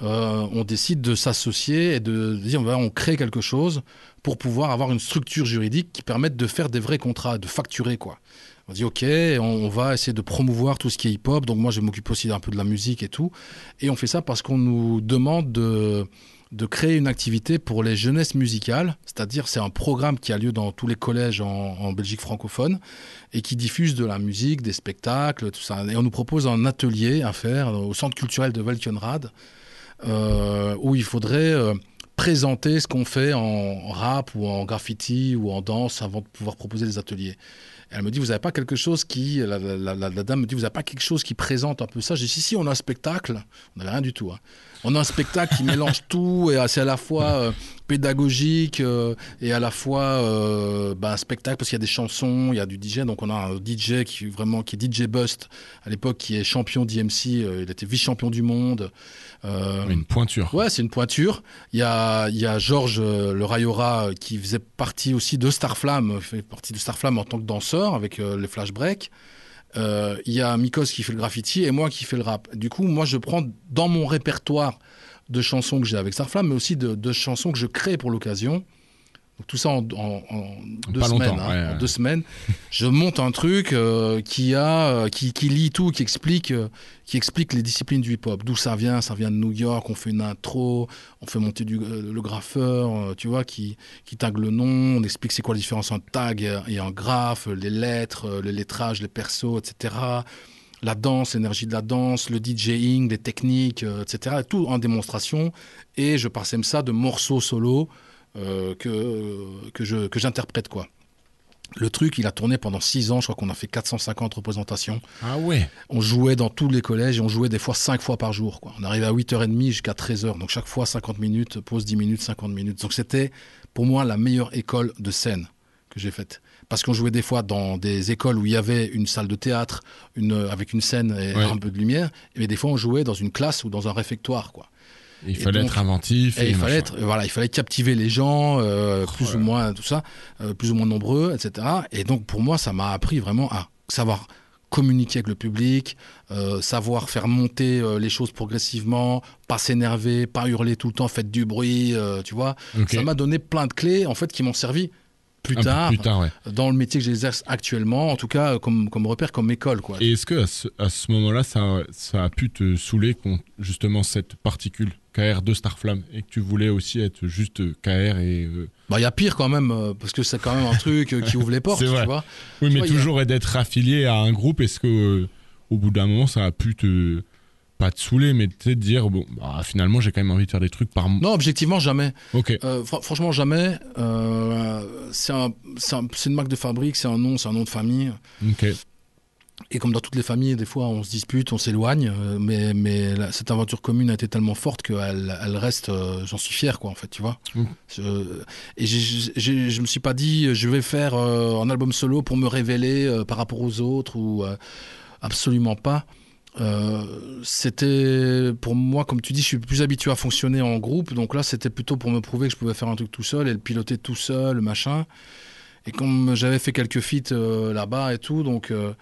on décide de s'associer et de dire voilà, on crée quelque chose pour pouvoir avoir une structure juridique qui permette de faire des vrais contrats, de facturer quoi. On dit ok, on, va essayer de promouvoir tout ce qui est hip-hop, donc moi je m'occupe aussi d'un peu de la musique et tout, et on fait ça parce qu'on nous demande de de créer une activité pour les jeunesses musicales, c'est-à-dire c'est un programme qui a lieu dans tous les collèges en, Belgique francophone et qui diffuse de la musique, des spectacles, tout ça. Et on nous propose un atelier à faire au centre culturel de Velkenrad euh, où il faudrait euh, présenter ce qu'on fait en rap ou en graffiti ou en danse avant de pouvoir proposer des ateliers. Elle me dit, vous n'avez pas quelque chose qui... La dame me dit, vous n'avez pas quelque chose qui présente un peu ça? J'ai dit, si, si, on a un spectacle. On n'avait rien du tout. hein. On a un spectacle qui mélange *laughs* tout et c'est à la fois euh, pédagogique euh, et à la fois euh, bah, un spectacle parce qu'il y a des chansons, il y a du DJ. Donc on a un DJ qui vraiment qui est DJ Bust à l'époque qui est champion d'IMC. il était vice-champion du monde. Une pointure. Ouais, c'est une pointure. Il y a, il y a Georges le Rayora qui faisait partie aussi de Starflame, fait partie de Starflame en tant que danseur avec les Flash Break. Euh, il y a Mikos qui fait le graffiti et moi qui fais le rap. Du coup, moi, je prends dans mon répertoire de chansons que j'ai avec Starflame, mais aussi de, de chansons que je crée pour l'occasion. Donc, tout ça en, en- en deux semaines. hein, ouais, en ouais. deux semaines, je monte un truc euh, qui a, euh, qui, qui lit tout, qui explique, euh, qui explique les disciplines du hip-hop. D'où ça vient? Ça vient de New York. On fait une intro, on fait monter du, le graffeur, tu vois, qui, qui tag le nom. On explique c'est quoi la différence entre tag et, un graphe, les lettres, le lettrage, les persos, etc la danse, l'énergie de la danse, le DJing, les techniques, euh, etc. Tout en démonstration. Et je parsème ça de morceaux solo euh, que, que, je, que j'interprète. quoi. Le truc, il a tourné pendant six ans. Je crois qu'on a fait 450 représentations. Ah ouais. On jouait dans tous les collèges et on jouait des fois cinq fois par jour. Quoi. On arrivait à 8h30 jusqu'à 13h. Donc chaque fois 50 minutes, pause 10 minutes, 50 minutes. Donc c'était pour moi la meilleure école de scène que j'ai faite. Parce qu'on jouait des fois dans des écoles où il y avait une salle de théâtre une, avec une scène et Ouais. un peu de lumière. Mais des fois on jouait dans une classe ou dans un réfectoire. Quoi. Il fallait donc- être inventif. Et il machin. fallait être, voilà, il fallait captiver les gens, euh, Oh plus ou moins tout ça, euh, plus ou moins nombreux, etc. Et donc pour moi, ça m'a appris vraiment à savoir communiquer avec le public, euh, savoir faire monter euh, les choses progressivement, pas s'énerver, pas hurler tout le temps, faites du bruit, euh, tu vois. Ça m'a donné plein de clés en fait qui m'ont servi plus Un tard, plus tard, ouais. dans le métier que j'exerce actuellement, en tout cas comme, comme repère, comme école. Quoi. Et est-ce que à ce, à ce moment-là, ça, ça a pu te saouler contre justement cette particule KR de Starflame et que tu voulais aussi être juste KR et euh, Bah, il y a pire quand même, euh, parce que c'est quand même un truc euh, qui ouvre les *laughs* portes, tu vois. oui, mais vois, y a- toujours d'être affilié à un groupe. Est-ce que euh, au bout d'un moment, ça a pu te pas te saouler, mais te dire bon, bah, finalement, j'ai quand même envie de faire des trucs par. Non, objectivement, jamais. Ok. Euh, fr- franchement, jamais. Euh, c'est un- c'est un- c'est une marque de fabrique, c'est un nom, c'est un nom de famille. Ok. Et comme dans toutes les familles, des fois, on se dispute, on s'éloigne. euh, mais mais la- cette aventure commune a été tellement forte qu'elle elle reste. euh, J'en suis fier, quoi, en fait, tu vois. Mm. Je- et j'ai- j'ai- je me suis pas dit, je vais faire un album solo pour me révéler par rapport aux autres ou absolument pas. Euh, c'était pour moi, comme tu dis, je suis plus habitué à fonctionner en groupe, donc là c'était plutôt pour me prouver que je pouvais faire un truc tout seul et le piloter tout seul, machin. Et comme j'avais fait quelques feats euh, là-bas et tout, donc euh,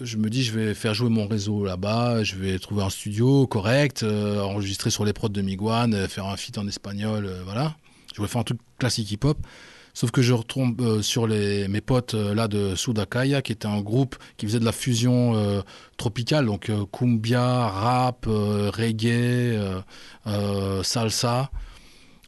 je me dis je vais faire jouer mon réseau là-bas, je vais trouver un studio correct, enregistrer sur les prods de Miguan, faire un feat en espagnol, voilà. Je voulais faire un truc classique hip-hop. Sauf que je retombe euh, sur les, mes potes euh, là de Sudakaya, qui était un groupe qui faisait de la fusion euh, tropicale, donc cumbia, rap, reggae, salsa.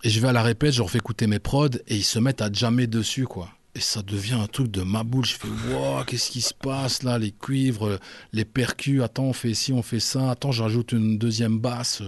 Et je vais à la répète, je leur fais écouter mes prods et ils se mettent à jammer dessus, quoi. Et ça devient un truc de ma boule. Je fais, wow, qu'est-ce qui se passe là? Les cuivres, les percus, attends, on fait ci, on fait ça, attends, j'ajoute une deuxième basse.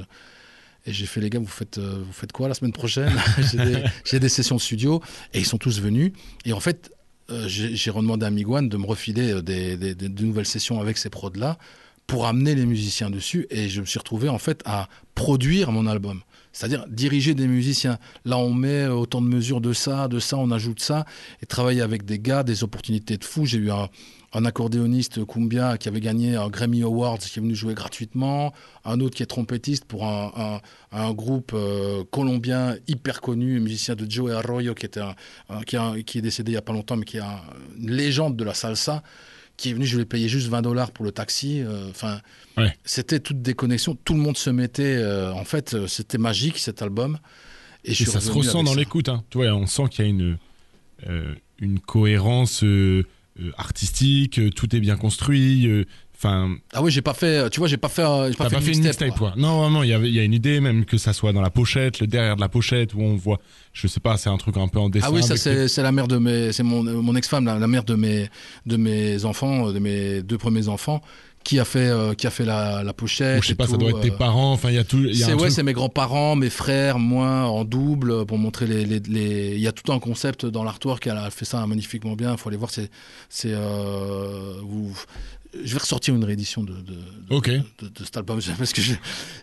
Et j'ai fait, les gars, vous faites, euh, vous faites quoi la semaine prochaine *laughs* J'ai des, sessions de studio et ils sont tous venus. Et en fait, euh, j'ai redemandé à Miguan de me refiler euh, des, des- des- de nouvelles sessions avec ces prods-là pour amener les musiciens dessus. Et je me suis retrouvé en fait à produire mon album. C'est-à-dire diriger des musiciens. Là, on met autant de mesures de ça, de ça, on ajoute ça. Et travailler avec des gars, des opportunités de fou. J'ai eu un, un accordéoniste cumbia qui avait gagné un Grammy Awards, qui est venu jouer gratuitement. Un autre qui est trompettiste pour un, un- un groupe euh, colombien hyper connu, un musicien de Joe Arroyo, qui, était un- qui, est qui est décédé il n'y a pas longtemps, mais qui est un- une légende de la salsa, qui est venu, je lui ai payé juste 20 dollars pour le taxi. euh, Enfin, Ouais. c'était toutes des connexions. Tout le monde se mettait. euh, en fait, euh, c'était magique cet album. Et, je Et suis ça se ressent dans l'écoute. Hein. Tu vois, on sent qu'il y a une, euh, une cohérence euh, euh, artistique, euh, tout est bien construit. euh, Enfin, Ah oui, j'ai pas fait. Tu vois, j'ai pas fait. euh, j'ai pas fait une mixtape, quoi. quoi. Non, vraiment, il y, il y a une idée, même que ça soit dans la pochette, le derrière de la pochette, où on voit, je sais pas, c'est un truc un peu en dessin. Ah oui, ça c'est la mère de mes, c'est mon, mon ex-femme, la, la mère de mes de mes enfants, euh, de mes deux premiers enfants, qui a fait euh, qui a fait la, la pochette. Ou je sais pas, ça doit être tes euh, parents. Enfin, il y a tout. il Y a C'est ouais, truc- c'est mes grands-parents, mes frères, moi en double pour montrer les les, les- il y a tout un concept dans l'artwork, elle a fait ça magnifiquement bien, il faut aller voir c'est c'est euh, je vais ressortir une réédition de, de, de- Ok. de, de cet album *laughs* parce que je,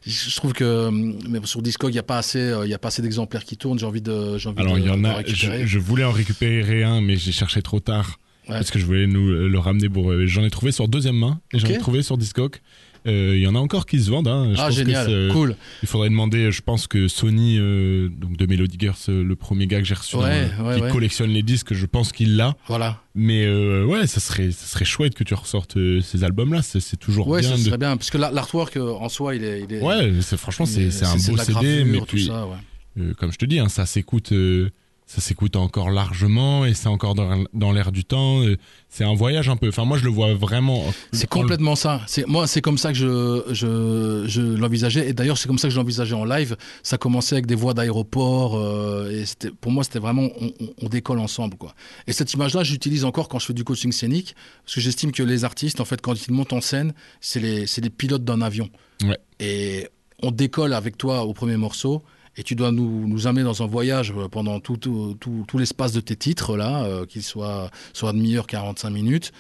je trouve que mais sur Discog il y a pas assez il y a pas assez d'exemplaires qui tournent, j'ai envie de j'ai envie Alors, il y en a. Je, je voulais en récupérer un, mais j'ai cherché trop tard. Ouais. Parce que je voulais nous le ramener pour. euh, J'en ai trouvé sur deuxième main et j'en ai trouvé sur Discog. Euh, Il y en a encore qui se vendent. Hein. Je ah pense que génial, c'est- cool. Il faudrait demander, je pense que Sony, euh, donc de Melody Girls, euh, le premier gars que j'ai reçu, Ouais, ouais, qui ouais. collectionne les disques, je pense qu'il l'a. Voilà. Mais euh, ouais, ça serait, ça serait chouette que tu ressortes euh, ces albums-là. C'est toujours Ouais, bien. ça de- serait bien parce que la- l'artwork euh, en soi, il est, il est Ouais, franchement, c'est un beau CD, gravure, mais tout puis, ça, ouais. euh, comme je te dis, hein, ça s'écoute, euh, ça s'écoute encore largement et c'est encore dans, dans l'air du temps. C'est un voyage un peu. Enfin, moi, je le vois vraiment. C'est en- complètement ça. C'est moi, c'est comme ça que je je, je l'envisageais. Et d'ailleurs, c'est comme ça que je l'envisageais en live. Ça commençait avec des voix d'aéroport. euh, et c'était, pour moi, c'était vraiment on, on- on décolle ensemble, quoi. Et cette image-là, j'utilise encore quand je fais du coaching scénique, parce que j'estime que les artistes, en fait, quand ils montent en scène, c'est les c'est les pilotes d'un avion. Ouais. Et on décolle avec toi au premier morceau. Et tu dois nous, nous amener dans un voyage euh, pendant tout, tout, tout, tout l'espace de tes titres, là, euh, qu'ils soient soit demi-heure, 45 minutes,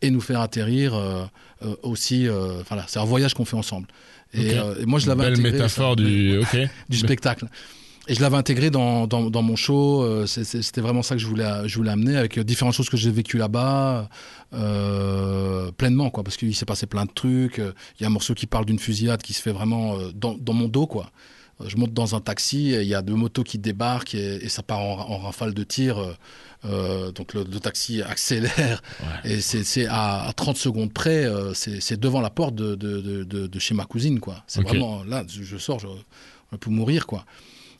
et nous faire atterrir euh, euh, aussi. Enfin, là, c'est un voyage qu'on fait ensemble. Et, Ok. et moi, je l'avais Belle intégré, métaphore ça, *laughs* du. Spectacle. Et je l'avais intégré dans, dans, dans mon show. C'était vraiment ça que je voulais, je voulais amener avec différentes choses que j'ai vécues là-bas, euh, pleinement, quoi. Parce qu'il s'est passé plein de trucs. Il y a un morceau qui parle d'une fusillade qui se fait vraiment dans, dans mon dos, quoi. Je monte dans un taxi, il y a deux motos qui débarquent et, et ça part en, en rafale de tir. euh, euh, donc le, le taxi accélère et c'est à, à 30 secondes près, euh, c'est devant la porte de, de, de, de- de chez ma cousine, quoi. C'est vraiment là, je, sors, je, je peux mourir, quoi.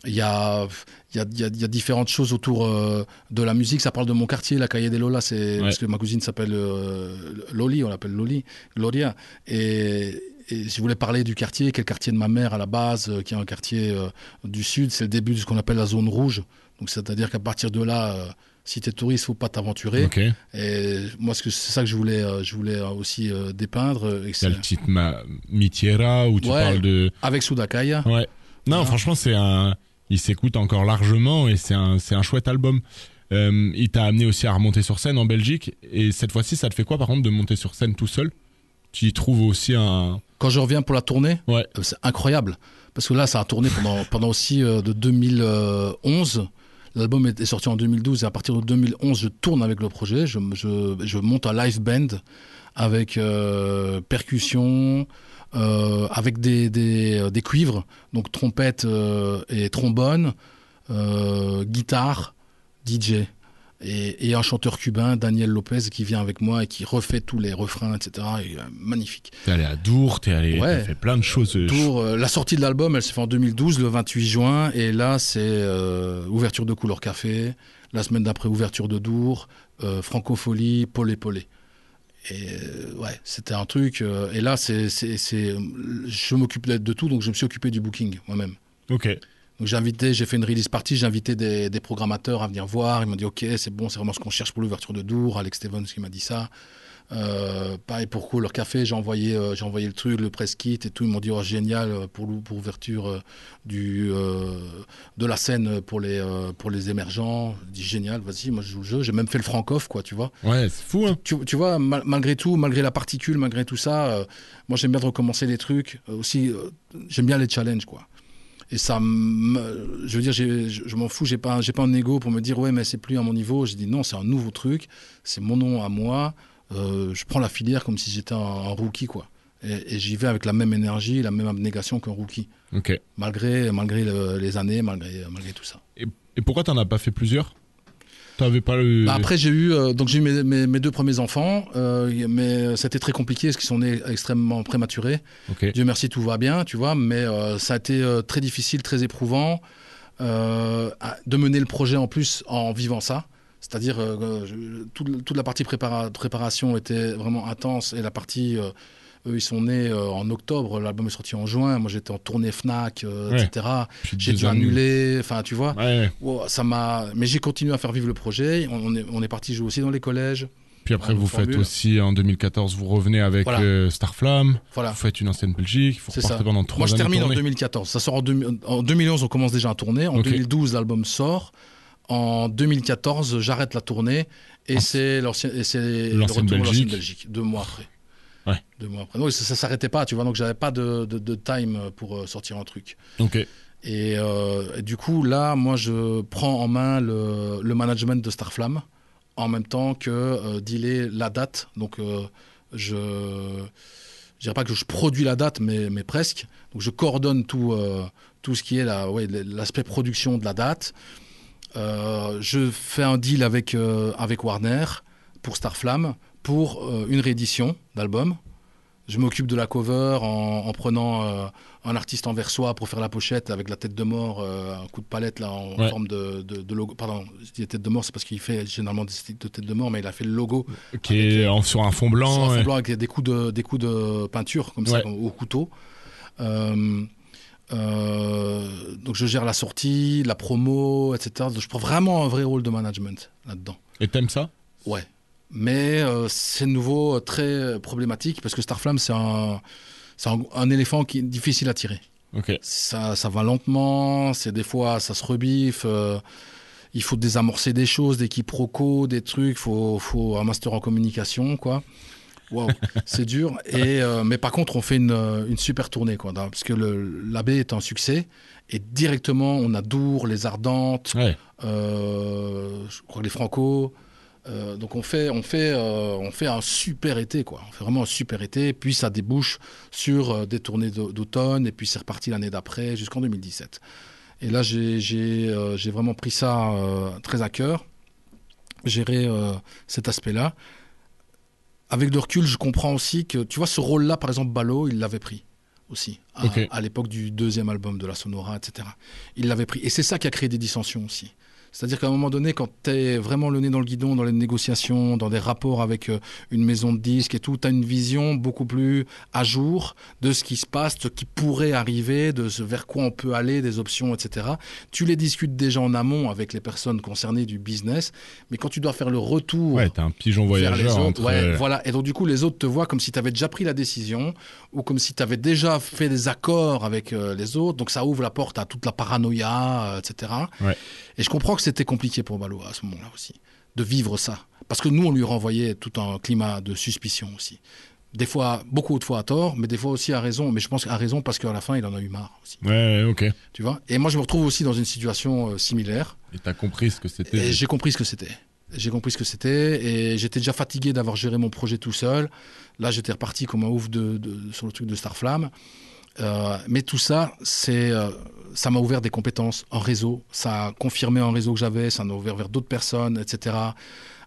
Il y a, il y, a, il y a- il y a différentes choses autour euh, de la musique. Ça parle de mon quartier, la Calle des Lola. C'est Ouais. parce que ma cousine s'appelle Loli, on l'appelle Loli, Gloria. Et, et je voulais parler du quartier, quel quartier de ma mère à la base, euh, qui est un quartier euh, du sud. C'est le début de ce qu'on appelle la zone rouge. Donc c'est-à-dire qu'à partir de là, euh, si t'es touriste, faut pas t'aventurer. Ok. Et moi, c'est ça que je voulais, je voulais aussi dépeindre. Il y a c'est- le titre Ma... Mitiera où tu Ouais. parle de. avec Sudakaya. Ouais. Non, franchement, c'est un. Il s'écoute encore largement et c'est un, c'est un chouette album. Il t'a amené aussi à remonter sur scène en Belgique. Et cette fois-ci, ça te fait quoi, par contre, de monter sur scène tout seul? Tu y trouves aussi un. Quand je reviens pour la tournée, Ouais. euh, c'est incroyable. Parce que là, ça a tourné pendant, *laughs* pendant aussi euh, de 2011. L'album est sorti en 2012 et à partir de 2011, je tourne avec le projet. Je, je, je monte un live band avec euh, percussion, euh, avec des, des, euh, des cuivres, donc trompette euh, et trombone, euh, guitare, DJ. Et, et un chanteur cubain, Daniel Lopez, qui vient avec moi et qui refait tous les refrains, etc. Et, euh, magnifique. T'es allé à Dour, t'es allé. Ouais. T'as fait plein de choses. euh, Tour, euh, la sortie de l'album, elle s'est faite en 2012, le 28 juin, et là, c'est euh, ouverture de Couleur Café. La semaine d'après, ouverture de Dour, Francofolie, Polé Polé. Et ouais, c'était un truc. et là, c'est, c'est, c'est, je m'occupe de, de tout, donc je me suis occupé du booking moi-même. Ok. Donc j'ai invité, j'ai fait une release party, j'ai invité des, des programmateurs à venir voir. Ils m'ont dit ok, c'est bon, c'est vraiment ce qu'on cherche pour l'ouverture de Dour. Alex Stevens qui m'a dit ça. Euh, pareil pour Cool, leur café, j'ai envoyé, euh, j'ai envoyé le truc, le press kit et tout. Ils m'ont dit oh, génial euh, pour l'ou- pour l'ouverture euh, du de la scène pour les pour les émergents. J'ai dit génial, vas-y, moi je joue le jeu. J'ai même fait le francoff, quoi, tu vois. Ouais, c'est fou, hein. Tu, tu vois, mal- malgré tout, malgré la particule, malgré tout ça, moi j'aime bien de recommencer les trucs. Aussi, j'aime bien les challenges, quoi. Et ça, me- je veux dire, je, je m'en fous, j'ai pas, j'ai pas un ego pour me dire ouais, mais c'est plus à mon niveau. J'ai dit non, c'est un nouveau truc, c'est mon nom à moi. Euh, je prends la filière comme si j'étais un, un rookie, quoi. Et, et j'y vais avec la même énergie, la même abnégation qu'un rookie, Ok. malgré, malgré le- les années, malgré, malgré tout ça. Et pourquoi t'en as pas fait plusieurs? T'avais pas le. Bah, après, j'ai eu, euh, donc j'ai eu mes, mes- mes deux premiers enfants, euh, mais c'était très compliqué parce qu'ils sont nés extrêmement prématurés. Dieu merci, tout va bien, tu vois, mais euh, ça a été euh, très difficile, très éprouvant euh, de mener le projet en plus en vivant ça. C'est-à-dire, euh, toute, toute la partie prépara- préparation était vraiment intense et la partie, euh, eux, ils sont nés euh, en octobre, l'album est sorti en juin, moi j'étais en tournée FNAC, euh, Ouais. etc. J'ai dû annuler, enfin, tu vois. Ouais, ça m'a, mais j'ai continué à faire vivre le projet. On, est, on est parti jouer aussi dans les collèges. Puis après, vous faites formule. aussi en 2014, vous revenez avec Voilà. euh, Starflame. Voilà. Vous faites une ancienne Belgique. Vous C'est repartez ça. pendant trois Moi, je termine en tournée. 2014. Ça sort en, 2000 en 2011, on commence déjà à tourner. En Ok. 2012, l'album sort. En 2014, j'arrête la tournée et Ah. c'est l'ancienne Belgique. Belgique, deux mois après. Ouais. Deux mois après. Non, ça, ça s'arrêtait pas, tu vois. Donc, j'avais pas de, de, de time pour euh, sortir un truc. Ok. Et, euh, et du coup, là, moi, je prends en main le, le management de Starflame en même temps que euh, dealer la date. Donc, euh, je, je dirais pas que je produis la date, mais, mais presque. Donc je coordonne tout, tout ce qui est la, ouais, l'aspect production de la date. Je fais un deal avec, avec Warner pour Starflame pour euh, une réédition d'album. Je m'occupe de la cover en, en prenant euh, un artiste en versois pour faire la pochette avec la tête de mort, euh, un coup de palette là en Ouais. forme de, de, de logo. Pardon, je dis tête de mort, c'est parce qu'il fait généralement des styles de tête de mort, mais il a fait le logo Qui est sur un fond blanc. sur un fond blanc avec des coups de, des coups de peinture comme ça au couteau. Donc je gère la sortie, la promo, etc. Donc, je prends vraiment un vrai rôle de management là-dedans. Et t'aimes ça? Ouais. Mais euh, c'est de nouveau euh, très problématique parce que Starflame, c'est un, c'est un, un éléphant qui est difficile à tirer. Ok. Ça, ça va lentement, c'est des fois ça se rebiffe. euh, il faut désamorcer des choses, des quiproquos, des trucs. Faut, faut un master en communication, quoi. Waouh, *laughs* c'est dur. Et euh, mais par contre, on fait une, une super tournée, quoi, parce que le l'AB est un succès. Et directement, on a Dour, les Ardentes, Ouais. je crois les Franco. Euh, donc on fait, on fait, euh, on fait un super été, quoi. On fait vraiment un super été. Puis ça débouche sur euh, des tournées d'au- d'automne, et puis c'est reparti l'année d'après jusqu'en 2017. Et là, j'ai j'ai, j'ai vraiment pris ça très à cœur, gérer cet aspect-là. Avec le recul, je comprends aussi que, tu vois, ce rôle-là, par exemple, Ballot, il l'avait pris aussi, à l'époque du deuxième album de la Sonora, etc. Il l'avait pris. Et c'est ça qui a créé des dissensions aussi. C'est-à-dire qu'à un moment donné, quand tu es vraiment le nez dans le guidon, dans les négociations, dans des rapports avec euh, une maison de disques et tout, tu as une vision beaucoup plus à jour de ce qui se passe, de ce qui pourrait arriver, de ce vers quoi on peut aller, des options, etc. Tu les discutes déjà en amont avec les personnes concernées du business, mais quand tu dois faire le retour Ouais, t'es un pigeon voyageur autres. entre. Ouais, voilà. Et donc, du coup, les autres te voient comme si tu avais déjà pris la décision ou comme si tu avais déjà fait des accords avec euh, les autres. Donc, ça ouvre la porte à toute la paranoïa, euh, etc. Ouais. Et je comprends que c'était compliqué pour Balo à ce moment-là aussi, de vivre ça. Parce que nous, on lui renvoyait tout un climat de suspicion aussi. Des fois, beaucoup de fois à tort, mais des fois aussi à raison. Mais je pense à raison parce qu'à la fin, il en a eu marre aussi. Ouais, ok. Tu vois? Et moi, je me retrouve aussi dans une situation euh, similaire. Et t'as compris ce que c'était. J'ai compris ce que c'était. J'ai compris ce que c'était et j'étais déjà fatigué d'avoir géré mon projet tout seul. Là, j'étais reparti comme un ouf de, de- sur le truc de Starflame. Euh, mais tout ça, c'est, euh, ça m'a ouvert des compétences en réseau. Ça a confirmé un réseau que j'avais. Ça m'a ouvert vers d'autres personnes, etc.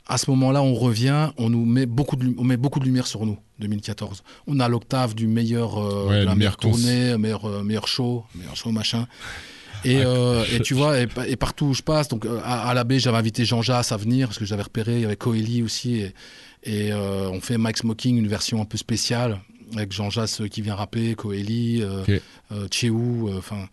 À ce moment-là, on revient, on nous met beaucoup de, lu- on met beaucoup de lumière sur nous. 2014. On a l'octave du meilleur, euh, Ouais, de la le meilleure tournée, meilleur, euh, meilleur show, meilleur show machin. Et, euh, et tu vois, et, pa- et partout où je passe, donc euh, à, à la baie, j'avais invité Jean Jass à venir parce que j'avais repéré, il y avait Coeli aussi, et, et, euh, on fait Mike Smoking, une version un peu spéciale avec Jean Jass euh, qui vient rapper, Coeli, euh, euh, euh, enfin.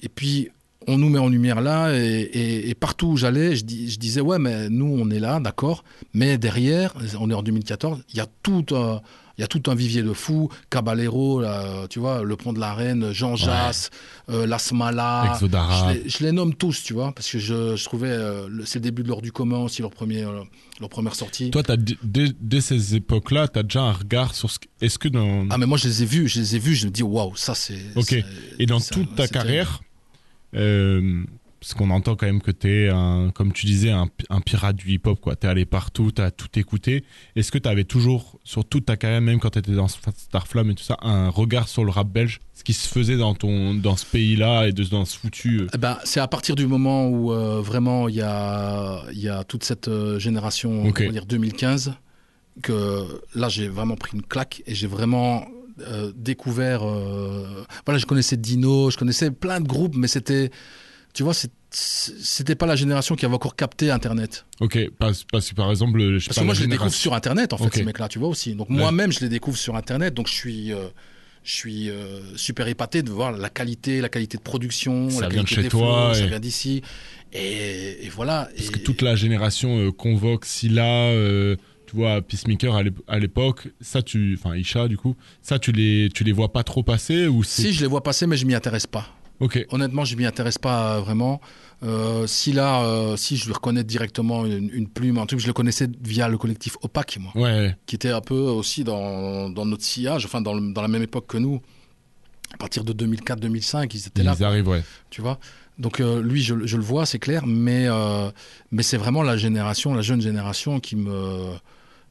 Et puis on nous met en lumière là, et, partout où j'allais, je, dis- je disais ouais, mais nous on est là, d'accord, mais derrière, on est en 2014, il y a tout un il y a tout un vivier de fous, Caballero, là, tu vois, le pont de la Reine, Jean Jass, euh, Lasmala, Exodara. je les, je les nomme tous, tu vois, parce que je, je trouvais, euh, c'est le début de l'heure du commun aussi, leur, premier, euh, leur première sortie. Toi, t'as, d- dès, dès ces époques-là, t'as déjà un regard sur ce que. Est-ce que dans. Ah, mais moi, je les ai vus, je les ai vus, je me dis, waouh, ça c'est. Ok. Et dans toute ta carrière, euh, parce qu'on entend quand même que t'es, un, comme tu disais, un, pi- un pirate du hip-hop, quoi. T'es allé partout, t'as tout écouté. Est-ce que t'avais toujours, sur toute ta carrière, même quand t'étais dans Starflame et tout ça, un regard sur le rap belge? Ce qui se faisait dans, ton, dans ce pays-là et de, dans ce foutu. euh, Eh ben, c'est à partir du moment où euh, vraiment il y a, y a toute cette euh, génération, on va dire 2015, que là j'ai vraiment pris une claque et j'ai vraiment euh, découvert. voilà, je connaissais Dino, je connaissais plein de groupes, mais c'était, tu vois, c'était pas la génération qui avait encore capté Internet. Ok, parce, parce que par exemple, je sais Parce que moi je les découvre sur Internet en fait, ces mecs-là, tu vois aussi. Donc Ouais. moi-même je les découvre sur Internet, donc je suis. euh, je suis euh, super épaté de voir la qualité, la qualité de production, Ça la vient de chez des toi, ça vient d'ici. Et, et voilà. Parce Et- que toute la génération euh, convoque Silla, euh, tu vois, Peacemaker à l'ép- à l'époque, ça tu, enfin Isha du coup, ça tu les, tu les vois pas trop passer ou Si, je les vois passer, mais je m'y intéresse pas. Honnêtement, je m'y intéresse pas vraiment. Euh, si là, euh, si je lui reconnais directement une, une plume, un truc, je le connaissais via le collectif Opaque, moi, ouais, qui était un peu aussi dans, dans notre sillage, enfin dans, le- dans la même époque que nous. À partir de 2004-2005, ils étaient ils là. arrivent, ouais. tu vois? Donc euh, lui, je, je le vois, c'est clair, mais, mais c'est vraiment la génération, la jeune génération qui me,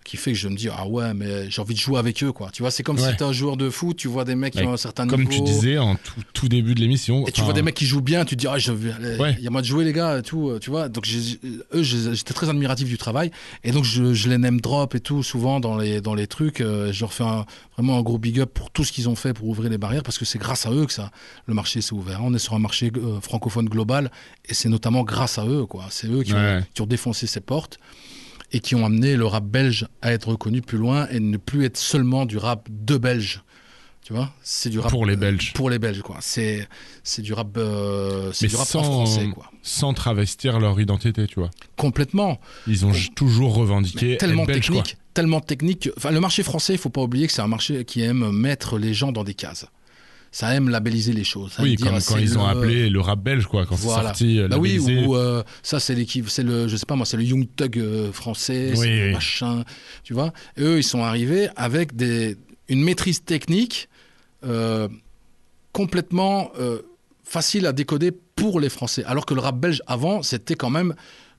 qui fait que je me dis ah ouais mais j'ai envie de jouer avec eux quoi. Tu vois c'est comme Ouais. si t'es un joueur de foot tu vois des mecs qui Ouais, ont un certain Comme niveau. tu disais en tout, tout début de l'émission. et tu vois des mecs qui jouent bien tu te dis ah il Ouais. y a moi de jouer les gars et tout euh, tu vois. Donc j'ai- eux j'étais très admiratif du travail. Et donc je, je les name drop et tout souvent dans les dans les trucs euh, je leur fais un- vraiment un gros big up pour tout ce qu'ils ont fait pour ouvrir les barrières parce que c'est grâce à eux que ça le marché s'est ouvert. On est sur un marché euh, francophone global et c'est notamment grâce à eux quoi. C'est eux qui, ont, qui ont défoncé ces portes et qui ont amené le rap belge à être reconnu plus loin et ne plus être seulement du rap de Belges. Tu vois, c'est du rap Pour les Belges. Pour les Belges, quoi. C'est c'est du rap, euh, c'est Mais du rap en sans, français, quoi. sans travestir leur identité, tu vois. Complètement. Ils ont Com- toujours revendiqué Mais tellement belge, quoi. technique, tellement technique. Enfin, le marché français, il faut pas oublier que c'est un marché qui aime mettre les gens dans des cases. Ça aime labelliser les choses. Ça Oui, dire, quand ils ont appelé le rap belge, quoi, quand Voilà. c'est sorti. euh, Bah oui, ou euh, ça c'est l'équipe, c'est le, je sais pas moi, c'est le Young Thug euh, français, Oui, oui. machin, tu vois. Et eux, ils sont arrivés avec des, une maîtrise technique euh, complètement facile à décoder pour les Français, alors que le rap belge avant, c'était quand même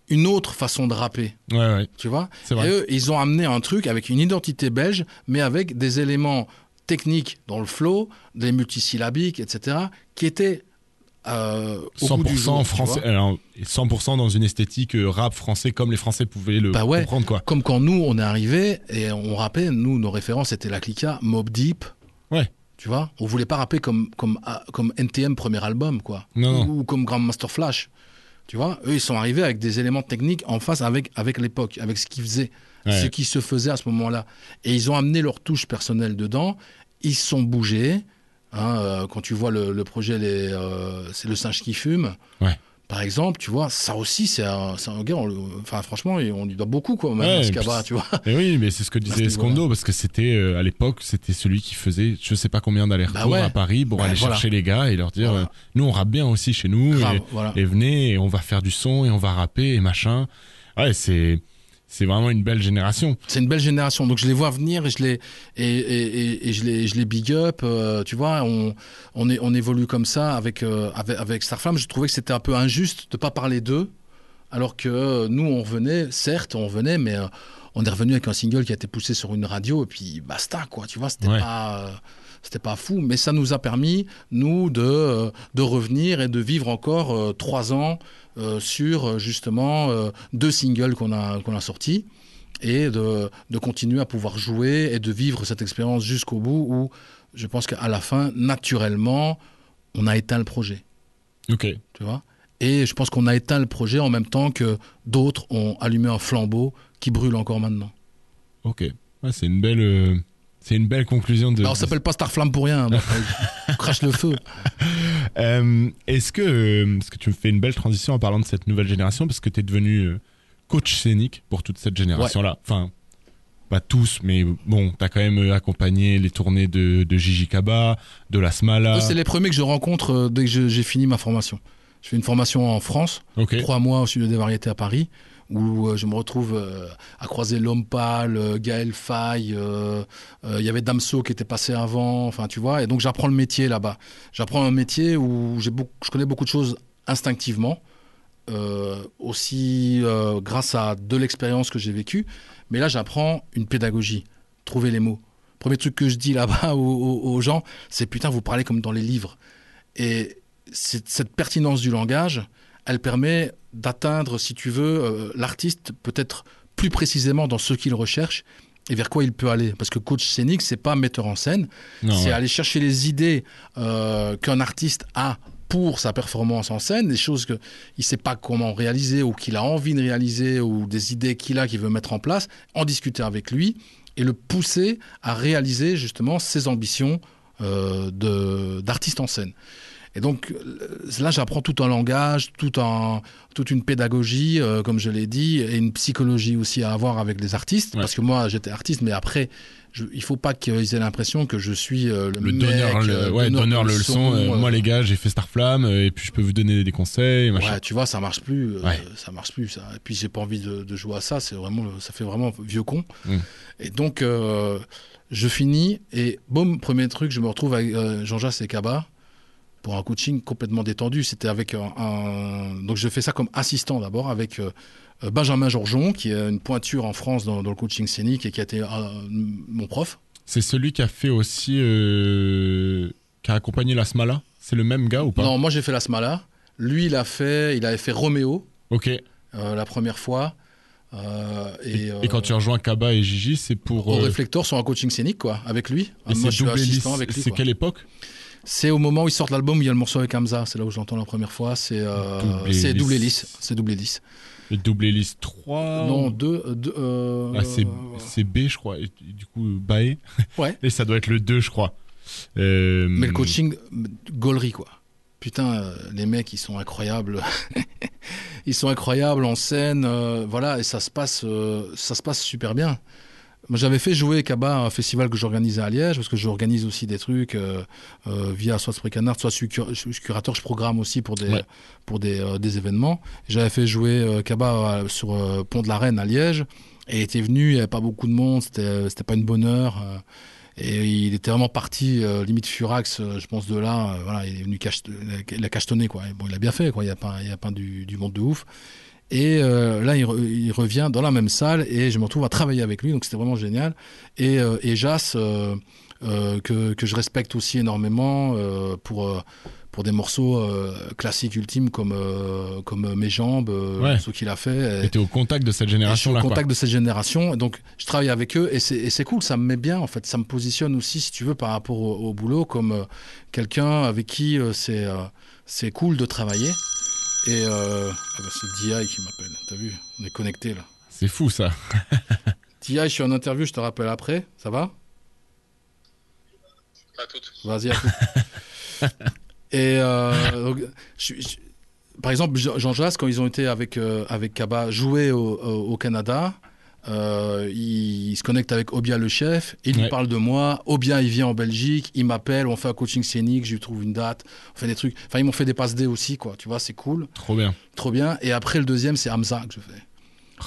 une autre façon de rapper, Ouais, ouais, tu vois. Et eux, ils ont amené un truc avec une identité belge, mais avec des éléments techniques dans le flow, des multisyllabiques, etc., qui étaient euh, au goût du 100% jour, tu français, vois. alors, et 100% dans une esthétique euh, rap français comme les Français pouvaient le Bah ouais. comprendre, quoi. Comme quand nous, on est arrivé et on rappait, nous, nos références étaient la Clica, Mob Deep. Ouais. Tu vois? On voulait pas rapper comme, comme, ah, comme NTM premier album, quoi. Non, Ou, ou comme Grandmaster Flash. Tu vois? Eux, ils sont arrivés avec des éléments techniques en face avec, avec l'époque, avec ce qu'ils faisaient, Ouais. ce qui se faisait à ce moment-là. Et ils ont amené leur touche personnelle dedans. Ils se sont bougés. Hein, euh, quand tu vois le, le projet, euh, c'est le singe qui fume. Ouais. Par exemple, tu vois, ça aussi, c'est un, un gars, enfin, franchement, on lui doit beaucoup, quoi, même Ouais, tu vois. Oui, mais c'est ce que *laughs* disait. Escondo, parce que c'était, euh, à l'époque, c'était celui qui faisait je sais pas combien d'allers-retours Bah ouais. à Paris pour Bah aller voilà. chercher les gars et leur dire, Voilà. euh, nous on rappe bien aussi chez nous, Grave, et, venez, et on va faire du son, et on va rapper, et machin. Ouais, c'est, c'est vraiment une belle génération. C'est une belle génération, donc je les vois venir et je les et, et, je les je les big up. euh, tu vois, on on, est, on évolue comme ça avec euh, avec, avec Starflame. Je trouvais que c'était un peu injuste de pas parler d'eux, alors que euh, nous on revenait, certes on revenait, mais euh, on est revenu avec un single qui a été poussé sur une radio et puis basta quoi. Tu vois, c'était Ouais. pas c'était pas fou, mais ça nous a permis nous de euh, de revenir et de vivre encore euh, trois ans euh, sur justement deux singles qu'on a qu'on a sortis et de, de continuer à pouvoir jouer et de vivre cette expérience jusqu'au bout où je pense qu'à la fin, naturellement, on a éteint le projet, Ok. tu vois? Et je pense qu'on a éteint le projet en même temps que d'autres ont allumé un flambeau qui brûle encore maintenant. Ok. Ouais, c'est une belle, c'est une belle conclusion de. Alors, on s'appelle pas Starflamme pour rien, on crache le feu. *laughs* Euh, est-ce que, euh, est-ce que tu me fais une belle transition en parlant de cette nouvelle génération? Parce que tu es devenu euh, coach scénique pour toute cette génération-là. Enfin, pas tous, mais bon, t'as quand même euh, accompagné les tournées de, de Gigi Kaba, de la Smala. C'est les premiers que je rencontre euh, dès que j'ai fini ma formation. Je fais une formation en France, trois mois au studio des variétés à Paris, où euh, je me retrouve euh, à croiser L'Homme Pâle, euh, Gaël Faye, il y avait Damso qui était passé avant, enfin tu vois, et donc j'apprends le métier là-bas. J'apprends un métier où je connais beaucoup de choses instinctivement, aussi grâce à de l'expérience que j'ai vécue, mais là j'apprends une pédagogie, trouver les mots. Premier truc que je dis là-bas *laughs* aux, gens, c'est putain, vous parlez comme dans les livres. Et cette pertinence du langage, elle permet d'atteindre, si tu veux, euh, l'artiste peut-être plus précisément dans ce qu'il recherche et vers quoi il peut aller. Parce que coach scénique, c'est pas metteur en scène, c'est ouais. aller chercher les idées euh, qu'un artiste a pour sa performance en scène, des choses qu'il ne sait pas comment réaliser ou qu'il a envie de réaliser ou des idées qu'il a qu'il veut mettre en place, en discuter avec lui et le pousser à réaliser justement ses ambitions euh, d'artiste en scène. Et donc euh, là, j'apprends tout un langage, tout un, toute une pédagogie, euh, comme je l'ai dit, et une psychologie aussi à avoir avec les artistes. Ouais. Parce que moi, j'étais artiste, mais après, je, il faut pas qu'ils aient l'impression que je suis euh, le, Le mec, donneur, le, euh, ouais, donneur le leçon. moi, les gars, j'ai fait Starflame, et puis je peux vous donner des conseils, machin. Ouais, tu vois, ça marche plus. Ouais. Ça marche plus. Ça. Et puis j'ai pas envie de, de jouer à ça. C'est vraiment, ça fait vraiment vieux con. Mm. Et donc je finis et boum, premier truc, je me retrouve avec Jean-Jacques et Kaba. Pour un coaching complètement détendu. C'était avec un, un- donc je fais ça comme assistant d'abord avec euh, euh, Benjamin Georgeon, qui est une pointure en France dans, dans le coaching scénique et qui a été euh, mon prof. C'est celui qui a fait aussi. euh, qui a accompagné la Smala C'est le même gars ou pas? Non, moi j'ai fait la Smala. Lui, il a fait, il avait fait Roméo Ok. euh, la première fois. Euh, et, Et, et quand tu rejoins Kaba et Gigi, c'est pour. au réflecteur sur un coaching scénique quoi, avec lui. et c'est double hélice. assistant avec lui. C'est quelle époque? C'est au moment où ils sortent l'album où il y a le morceau avec Hamza. C'est là où j'entends la première fois. C'est euh, Double hélice. C'est double hélice. Le double hélice 3 Non, deux. euh, deux, euh, Ah, c'est B, je crois. Et, du coup, Bae. *laughs* Ouais. Et ça doit être le 2, je crois. Euh, Mais le coaching, gaulerie, quoi. Putain, les mecs, ils sont incroyables. *laughs* ils sont incroyables en scène, voilà, et ça se passe, ça se passe super bien. J'avais fait jouer Kaba à un festival que j'organisais à Liège, parce que j'organise aussi des trucs euh, euh, via soit Spray Canard, soit je suis, cur- je suis curateur, je programme aussi pour des, Ouais. pour des, euh, des événements. J'avais fait jouer Kaba sur Pont de la Reine à Liège, et il était venu, il n'y avait pas beaucoup de monde, c'était pas une bonne heure. et il était vraiment parti, limite Furax, je pense de là. voilà, il est venu il a cachetonné quoi. Et bon, il a bien fait quoi. Il y a pas, il y a pas du, du monde de ouf. Et euh, là, il, re- il revient dans la même salle et je me retrouve à travailler avec lui. Donc c'était vraiment génial. Et, euh, et Jas, euh, euh, que, que je respecte aussi énormément pour pour des morceaux classiques ultimes comme comme Mes jambes, Ouais. ce qu'il a fait. T'es au contact de cette génération-là, au quoi. contact de cette génération. Donc, je travaille avec eux et c'est cool. Ça me met bien, en fait. Ça me positionne aussi, si tu veux, par rapport au, au boulot, comme quelqu'un avec qui c'est c'est cool de travailler. Et euh, ah bah, c'est DI qui m'appelle. T'as vu? On est connectés, là. C'est fou, ça. *laughs* DI, je suis en interview, je te rappelle après. Ça va? À toutes. Vas-y, à tout. *laughs* Et euh, donc, je suis- je- par exemple, Jean Jean Jass, quand ils ont été avec, euh, avec Kaba jouer au, au- au Canada, euh, il, il se connecte avec Obia le chef, il lui parle de moi. Obia, il vient en Belgique, il m'appelle, on fait un coaching scénique, je lui trouve une date, on fait des trucs. Enfin, ils m'ont fait des passes D aussi, quoi. Tu vois, c'est cool, Trop bien. trop bien. Et après, le deuxième, c'est Hamza que je fais.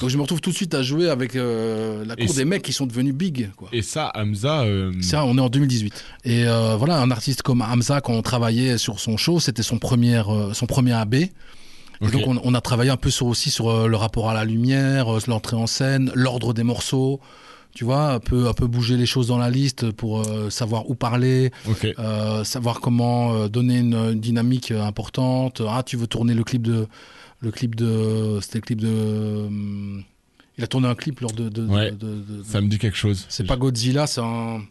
Donc, je me retrouve tout de suite à jouer avec euh, la cour des mecs qui sont devenus big, quoi. Et ça, Hamza. euh, Ça, on est en 2018. Et euh, voilà, un artiste comme Hamza, quand on travaillait sur son show, c'était son premier, son premier AB. Et donc, on, on a travaillé un peu sur, aussi sur euh, le rapport à la lumière, euh, l'entrée en scène, l'ordre des morceaux. Tu vois, un peu, un peu bouger les choses dans la liste pour euh, savoir où parler, euh, savoir comment euh, donner une, une dynamique importante. Ah, tu veux tourner le clip de. Le clip de. C'était le clip de. hum, il a tourné un clip lors de. de- de- Ouais, de- de- Ça me dit quelque chose. c'est pas Godzilla, c'est un.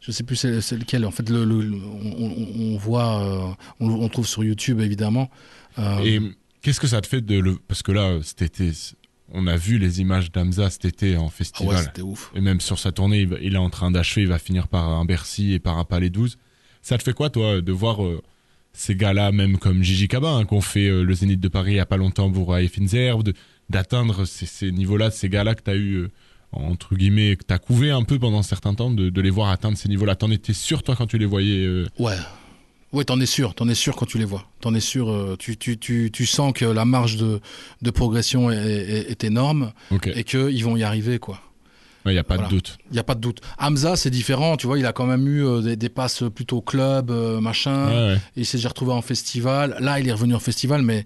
Je sais plus c'est lequel. En fait, le, le- le- on, voit, on, on trouve sur YouTube évidemment. Et qu'est-ce que ça te fait de le. Parce que là, cet été, on a vu les images d'Hamza cet été en ah ouais, festival. c'était ouf. et même sur sa tournée, il, est en train d'achever, il va finir par un Bercy et par un Palais 12. Ça te fait quoi, toi, de voir euh, ces gars-là, même comme Gigi Kaba, hein, qu'on fait euh, le Zénith de Paris il y a pas longtemps pour Finzerbe, de- d'atteindre ces, ces niveaux-là, ces gars-là que tu as eu, euh, entre guillemets, que tu as couvé un peu pendant un certain temps, de, de les voir atteindre ces niveaux-là? T'en étais sûr, toi, quand tu les voyais Ouais. Ouais, t'en es sûr, t'en es sûr quand tu les vois. T'en es sûr, euh, tu, tu, tu, tu sens que la marge de, de progression est, est- est énorme Ok, et qu'ils vont y arriver, quoi. il n'y a pas voilà. de doute. Il n'y a pas de doute. Hamza, c'est différent, tu vois, il a quand même eu euh, des, des passes plutôt club, euh, machin. Ouais, ouais. Il s'est déjà retrouvé en festival. Là, il est revenu en festival, mais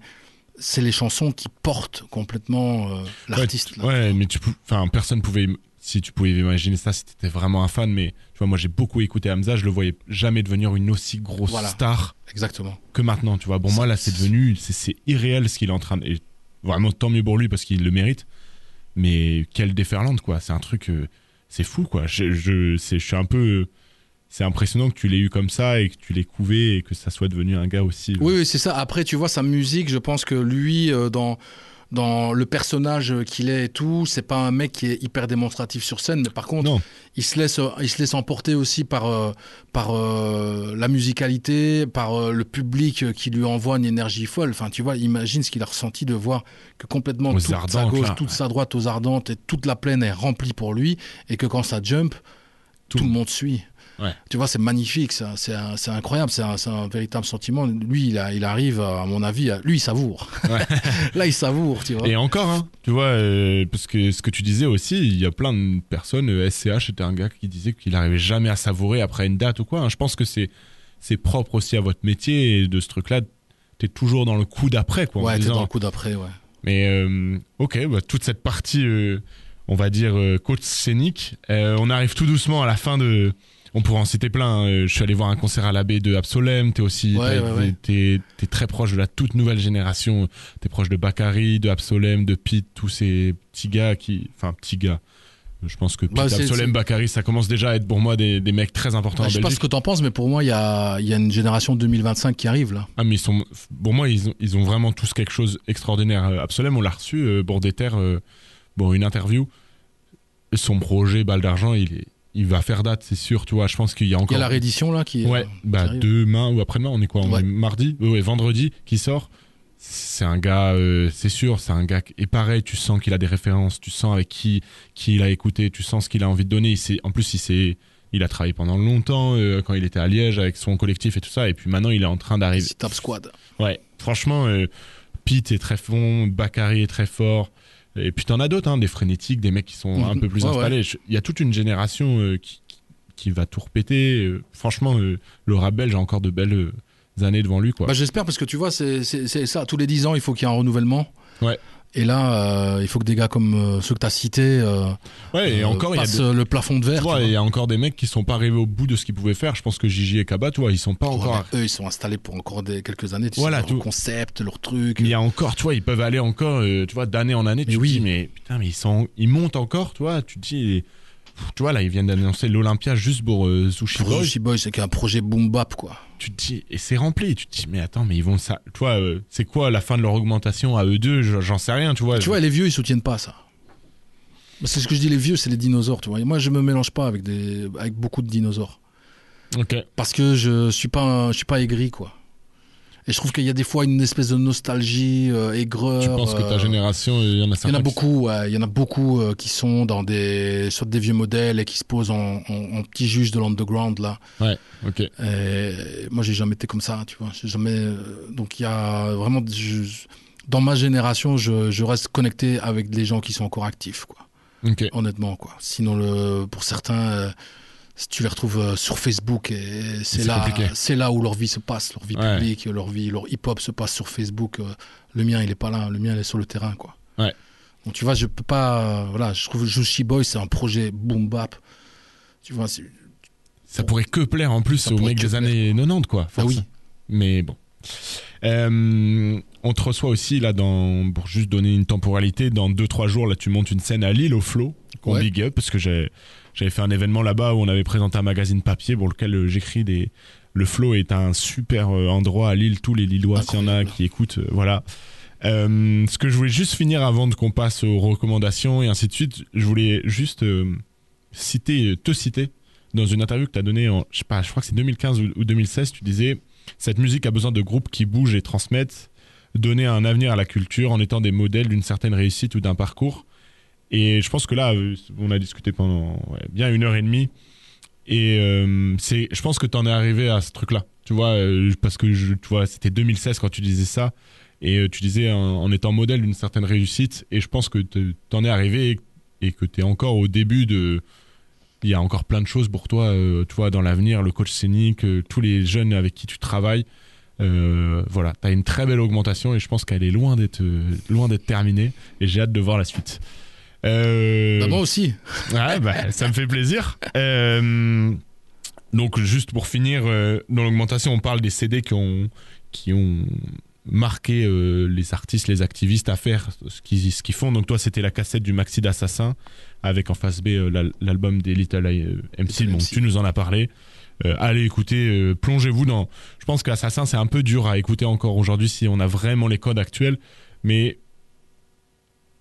c'est les chansons qui portent complètement l'artiste. Ouais, mais tu enfin personne pouvait si tu pouvais imaginer ça si t'étais vraiment un fan mais tu vois moi j'ai beaucoup écouté Hamza, je le voyais jamais devenir une aussi grosse Voilà. star Exactement. que maintenant, tu vois. Bon moi là c'est devenu c'est irréel ce qu'il est en train de et vraiment tant mieux pour lui parce qu'il le mérite. Mais quelle déferlante quoi, c'est un truc euh, c'est fou quoi. Je je c'est je suis un peu c'est impressionnant que tu l'aies eu comme ça et que tu l'aies couvé et que ça soit devenu un gars aussi euh, Oui, oui, c'est ça. Après, tu vois, sa musique, je pense que lui, euh, dans, dans le personnage qu'il est et tout, c'est pas un mec qui est hyper démonstratif sur scène, mais par contre, Non. il se laisse, il se laisse emporter aussi par, euh, par euh, la musicalité, par euh, le public qui lui envoie une énergie folle. Enfin, tu vois, imagine ce qu'il a ressenti de voir que complètement Aux toute sa gauche, là, toute ouais. sa droite aux ardentes et toute la plaine est remplie pour lui, et que quand ça jump, tout, le monde suit. Ouais. Tu vois, c'est magnifique, c'est incroyable, c'est un, véritable sentiment. Lui, il, a- il arrive, à mon avis, à- lui, il savoure. Ouais. *laughs* Là, il savoure, tu vois. Et encore, hein, tu vois, euh, parce que ce que tu disais aussi, il y a plein de personnes, euh, SCH était un gars qui disait qu'il n'arrivait jamais à savourer après une date ou quoi. hein. Je pense que c'est propre aussi à votre métier et de ce truc-là, t'es toujours dans le coup d'après, quoi. Ouais, t'es dans le coup d'après, ouais. Mais euh, ok, bah, toute cette partie, euh, on va dire euh, coach scénique, euh, on arrive tout doucement à la fin de. On pourrait en citer plein. hein. Je suis allé voir un concert à l'abbé de Absolem. T'es aussi, Ouais, t'as- ouais, ouais. t'es, très proche de la toute nouvelle génération. T'es proche de Bakary, de Absolem, de Pete, tous ces petits gars qui, enfin petits gars. Je pense que Pete, Bah, Absolem, Bakary, ça commence déjà à être pour moi des, des mecs très importants Bah, en je sais pas ce que t'en penses, mais pour moi, il y a, il y a une génération 2025 qui arrive là. Ah mais ils sont, pour moi ils ont, ils ont vraiment tous quelque chose d'extraordinaire. Euh, Absolem, on l'a reçu, euh, euh, bon une interview. Son projet Balle d'argent, il est, il va faire date, c'est sûr. Tu vois, je pense qu'il y a Il y encore. a la réédition là qui est. Ouais, qui bah demain ou après-demain, on est quoi On Ouais. est mardi, ouais, vendredi qui sort. C'est un gars, euh, c'est sûr, c'est un gars et pareil, tu sens qu'il a des références, tu sens avec qui qui il a écouté, tu sens ce qu'il a envie de donner. Il en plus, il s'est, il a travaillé pendant longtemps euh, quand il était à Liège avec son collectif et tout ça, et puis maintenant il est en train d'arriver. C'est Top Squad. Ouais, franchement, euh, Pete est très bon, Bakary est très fort. Et puis t'en as d'autres, hein, des frénétiques, des mecs qui sont un Mhm. peu plus Ouais, installés. Il y a toute une génération euh, qui, va tout repéter. Euh, franchement, euh, le rap belge a encore de belles années devant lui. Quoi. Bah, J'espère parce que tu vois, c'est c'est- c'est ça. Tous les 10 ans, il faut qu'il y ait un renouvellement. Ouais. Et là, euh, il faut que des gars comme euh, ceux que tu as cités euh, ouais, et encore, il y a passent le plafond de verre. vois, tu vois. il y a encore des mecs qui sont pas arrivés au bout de ce qu'ils pouvaient faire. Je pense que Gigi et Kaba, tu vois, ils sont pas Ouais, encore. eux, ils sont installés pour encore des, quelques années. Tu Voilà, sais, leur tout. concept, leur truc. Il y a encore, tu vois, ils peuvent aller encore, tu vois, d'année en année. Mais Tu te oui. dis, mais putain, mais ils sont, ils montent encore, tu vois. Tu te dis, tu vois, là, ils viennent d'annoncer l'Olympia juste pour euh, Sushi Pour Boys. Sushi Boy, c'est qu'un projet boom bap, quoi. Tu te dis et c'est rempli tu te dis mais attends mais ils vont ça tu vois euh, c'est quoi la fin de leur augmentation à eux deux? Je- j'en sais rien tu vois Tu vois, les vieux, ils soutiennent pas ça. Bah, C'est ce que je dis, les vieux, c'est les dinosaures, tu vois. Et moi, je me mélange pas avec, des, avec beaucoup de dinosaures. ok Parce que je suis pas, un- je suis pas aigri, quoi. Et je trouve qu'il y a des fois une espèce de nostalgie, euh, aigreur. tu penses que ta euh, génération il y en a Il y certains en a beaucoup, ouais. il y en a beaucoup euh, qui sont dans des, sur des vieux modèles et qui se posent en, en, en petits juges de l'underground là. ouais ok Et moi, j'ai jamais été comme ça, tu vois. J'ai jamais. euh, Donc il y a vraiment, je- dans ma génération, je, je reste connecté avec des gens qui sont encore actifs, quoi. ok Honnêtement, quoi. Sinon, le, pour certains, euh, tu les retrouves euh, sur Facebook et c'est là, c'est là où leur vie se passe, leur vie Ouais. publique, leur vie, leur hip-hop se passe sur Facebook. euh, Le mien, il est pas là. Le mien, il est sur le terrain, quoi. Ouais. Donc tu vois, je peux pas. euh, Voilà, je trouve Juicy Boy, c'est un projet boom bap. Tu vois, ça pourrait que plaire en plus aux mecs des années 90 quoi Ah oui. mais bon Euh, on te reçoit aussi là dans pour juste donner une temporalité dans 2-3 jours là tu montes une scène à Lille au Flow qu'on Ouais. big up parce que j'ai j'avais fait un événement là-bas où on avait présenté un magazine papier pour lequel euh, j'écris des le Flow est un super euh, endroit à Lille tous les Lillois s'il y en a qui écoutent euh, voilà. Euh, ce que je voulais juste finir avant de qu'on passe aux recommandations et ainsi de suite je voulais juste euh, citer te citer dans une interview que tu as donnée en je sais pas je crois que c'est 2015 ou, ou 2016 tu disais cette musique a besoin de groupes qui bougent et transmettent donner un avenir à la culture en étant des modèles d'une certaine réussite ou d'un parcours et je pense que là on a discuté pendant bien une heure et demie. Et euh, je pense que tu en es arrivé à ce truc là tu vois euh, parce que tu c'était 2016 quand tu disais ça. Et euh, tu disais en, en étant modèle d'une certaine réussite. Et je pense que te- t'en es arrivé et, que tu es encore au début de il y a encore plein de choses pour toi euh, tu dans l'avenir le coach scénique tous les jeunes avec qui tu travailles. Voilà tu as une très belle augmentation et je pense qu'elle est loin d'être loin d'être terminée. Et j'ai hâte de voir la suite Euh, Bah, moi aussi. Ouais, bah, ça me fait plaisir. Euh, donc, juste pour finir, euh, dans l'augmentation, on parle des CD qui ont, qui ont marqué euh, les artistes, les activistes à faire ce qu'ils ce qu'ils font. Donc, toi, c'était la cassette du Maxi d'Assassin avec en face B l'al- l'album des Little MC. Bon, MC. tu nous en as parlé. Euh, allez écouter, euh, plongez-vous dans. Je pense qu'Assassin, c'est un peu dur à écouter encore aujourd'hui si on a vraiment les codes actuels. Mais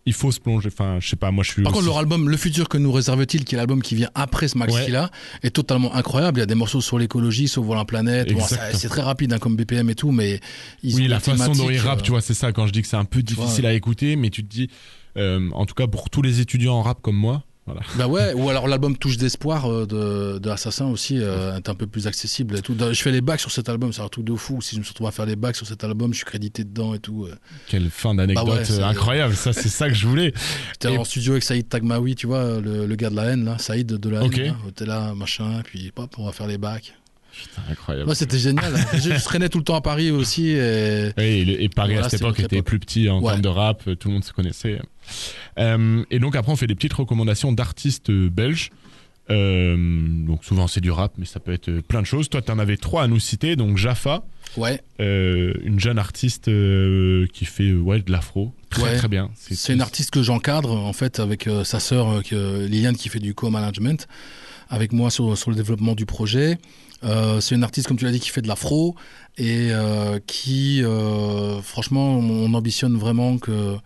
il faut se plonger. Enfin, je sais pas, moi je suis. Par contre, leur album Le futur que nous réserve-t-il, qui est l'album qui vient après ce maxi-là, est totalement incroyable. Il y a des morceaux sur l'écologie, sauver la planète. Bon, c'est très rapide hein, comme BPM et tout, mais ils oui, ont la façon dont ils rappent, euh, tu vois, c'est ça. Quand je dis que c'est un peu difficile à écouter, mais tu te dis, euh, en tout cas pour tous les étudiants en rap comme moi, voilà. Bah ouais, ou alors l'album Touche d'espoir euh, de, de Assassin aussi euh, est un peu plus accessible et tout. Je fais les bacs sur cet album, c'est un truc de fou. Si je me retrouve à faire les bacs sur cet album, je suis crédité dedans et tout. euh. Quelle fin d'anecdote Bah ouais, incroyable. Ça, c'est ça que je voulais. J'étais Et- en studio avec Saïd Tagmaoui, tu vois, le, le gars de la haine, là, Saïd de la haine. Ok. là. T'es là, machin, puis hop, on va faire les bacs. Putain, incroyable. Ouais, c'était génial. *laughs* je, je traînais tout le temps à Paris aussi. Et... Oui, et, le- et Paris Voilà, à cette époque était plus petit en Ouais. termes de rap, euh, tout le monde se connaissait. Euh, et donc après, on fait des petites recommandations d'artistes euh, belges. Euh, donc souvent c'est du rap, mais ça peut être plein de choses. Toi, tu en avais trois à nous citer. Donc Jaffa, Ouais, euh, une jeune artiste euh, qui fait ouais, de l'afro. Très Ouais. très bien. c'est une artiste que j'encadre en fait avec sa sœur Liliane qui fait du co-management avec moi sur, sur le développement du projet. Euh, c'est une artiste comme tu l'as dit qui fait de l'afro et euh, qui euh, franchement on ambitionne vraiment que